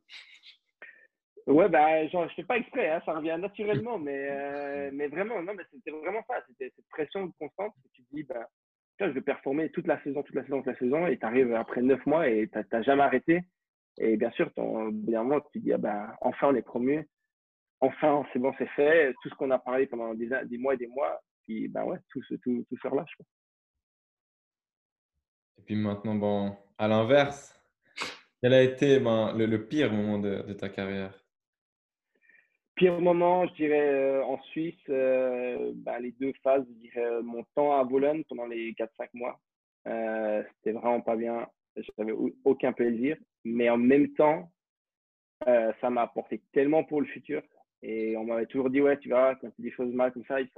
Ouais, bah, genre, je fais pas exprès, hein, ça revient naturellement, mais, mais vraiment, non, mais c'était vraiment ça. C'était cette pression constante que tu te dis, bah, je vais performer toute la saison, toute la saison, toute la saison, et tu arrives après neuf mois et tu n'as jamais arrêté. Et bien sûr, ton, bout moment, tu te dis, ah ben, enfin, on est promu. Enfin, c'est bon, c'est fait. Tout ce qu'on a parlé pendant des, des, mois et des mois, puis ben ouais, tout, tout, tout se relâche. Et puis maintenant, bon, à l'inverse, quel a été ben, le, pire moment de, ta carrière? Pire moment, je dirais euh, en Suisse, euh, ben, les deux phases, je dirais mon temps à Boulogne pendant les 4-5 mois. Euh, C'était vraiment pas bien. Je n'avais aucun plaisir mais en même temps, euh, ça m'a apporté tellement pour le futur. Et on m'avait toujours dit, ouais, tu vois, quand tu des choses mal comme ça, il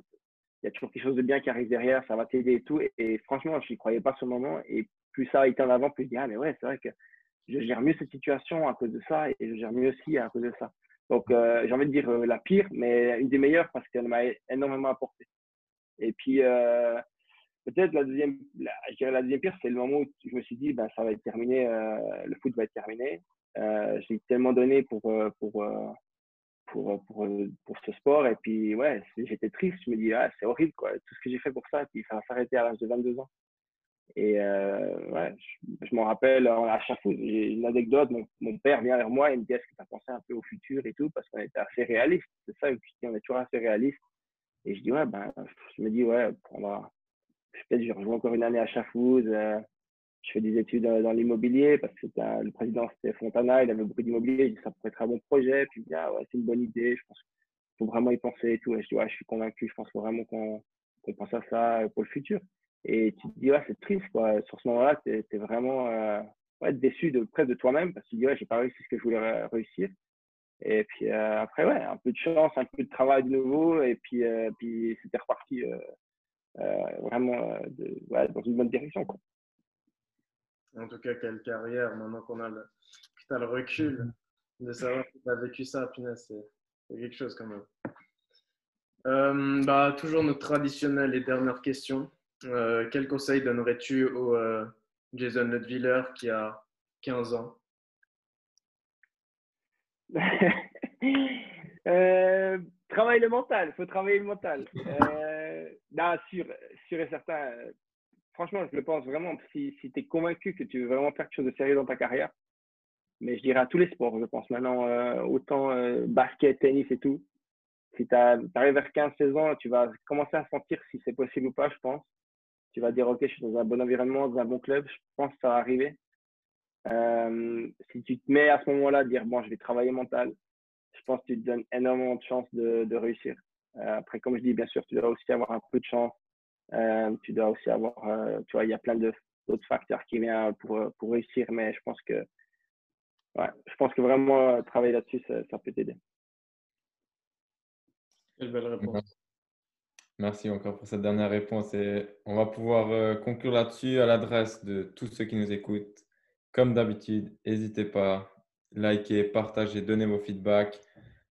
y a toujours quelque chose de bien qui arrive derrière, ça va t'aider et tout. Et, franchement, je n'y croyais pas le moment. Et plus ça été en avant, plus je dis, ah, mais ouais, c'est vrai que je gère mieux cette situation à cause de ça et je gère mieux aussi à cause de ça. Donc, euh, j'ai envie de dire euh, la pire, mais une des meilleures parce qu'elle m'a énormément apporté. Et puis, Peut-être la deuxième, je dirais la deuxième pire, c'est le moment où je me suis dit, ben, ça va être terminé, euh, le foot va être terminé. Euh, j'ai tellement donné pour, euh, pour, pour, pour, pour, ce sport. Et puis, ouais, j'étais triste. Je me dis, ah, c'est horrible, quoi. Tout ce que j'ai fait pour ça, puis ça va s'arrêter à l'âge de 22 ans. Et ouais, je, m'en rappelle à chaque j'ai une anecdote. Mon, père vient vers moi et me dit Est-ce que tu as pensé un peu au futur et tout Parce qu'on était assez réaliste. C'est ça, on est toujours assez réaliste. Et je dis Ouais, ben, je me dis Ouais, on va, peut-être je rejoins encore une année à Chafouz. Euh, je fais des études dans, l'immobilier parce que le président c'était Fontana, il avait beaucoup d'immobilier. Il dit ça pourrait être un bon projet. Puis il ah ouais, c'est une bonne idée. Je pense qu'il faut vraiment y penser et tout. Et je dis ouais, je suis convaincu. Je pense vraiment qu'on pense à ça pour le futur. Et tu te dis ouais, c'est triste quoi. Sur ce moment-là, tu es, vraiment euh, ouais, déçu de presque de toi-même parce que tu te dis ouais, j'ai pas réussi ce que je voulais réussir. Et puis euh, après, ouais, un peu de chance, un peu de travail de nouveau, et puis, puis c'était reparti euh, vraiment euh, dans une bonne direction. Quoi. En tout cas, quelle carrière, maintenant qu'on a le, as le recul de savoir que tu as vécu ça, c'est quelque chose quand même. Euh, bah, toujours notre traditionnelle et dernière question. Quel conseil donnerais-tu au Jason Ludwiller qui a 15 ans? Euh, Travaille le mental, faut travailler le mental. Euh, non, sur, sûr et certain. Franchement, je le pense vraiment. Si, si tu es convaincu que tu veux vraiment faire quelque chose de sérieux dans ta carrière, mais je dirais à tous les sports, je pense maintenant, autant basket, tennis et tout. Si tu arrives vers 15-16 ans, tu vas commencer à sentir si c'est possible ou pas, je pense. Tu vas dire, OK, je suis dans un bon environnement, dans un bon club, je pense que ça va arriver. Euh, si tu te mets à ce moment-là dire, bon, je vais travailler mental, je pense que tu te donnes énormément de chances de, de réussir. Euh, après, comme je dis, bien sûr, tu dois aussi avoir un peu de chance. Euh, tu dois aussi avoir, tu vois, il y a plein d'autres facteurs qui viennent pour, pour réussir, mais je pense que, ouais, je pense que vraiment travailler là-dessus, ça, ça peut t'aider. Quelle belle réponse. Merci encore pour cette dernière réponse et on va pouvoir conclure là-dessus à l'adresse de tous ceux qui nous écoutent. Comme d'habitude, n'hésitez pas, likez, partagez, donnez vos feedbacks.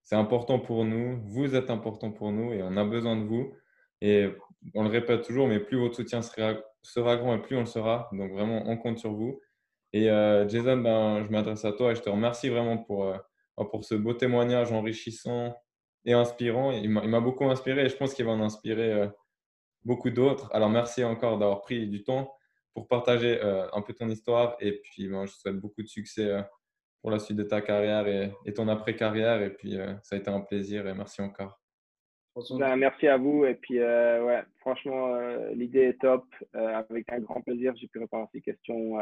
C'est important pour nous, vous êtes important pour nous et on a besoin de vous. Et on le répète toujours, mais plus votre soutien sera, sera grand et plus on le sera. Donc vraiment, on compte sur vous. Et euh, Jason, ben, je m'adresse à toi et je te remercie vraiment pour, euh, pour ce beau témoignage enrichissant et inspirant. Il m'a beaucoup inspiré et je pense qu'il va en inspirer euh, beaucoup d'autres. Alors merci encore d'avoir pris du temps pour partager euh, un peu ton histoire. Et puis, moi, je te souhaite beaucoup de succès euh, pour la suite de ta carrière et, ton après-carrière. Et puis, ça a été un plaisir et merci encore. Ben, merci à vous. Et puis, ouais, franchement, l'idée est top. avec un grand plaisir, j'ai pu répondre à ces questions.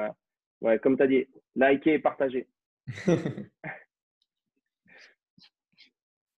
ouais, comme tu as dit, liker et partager.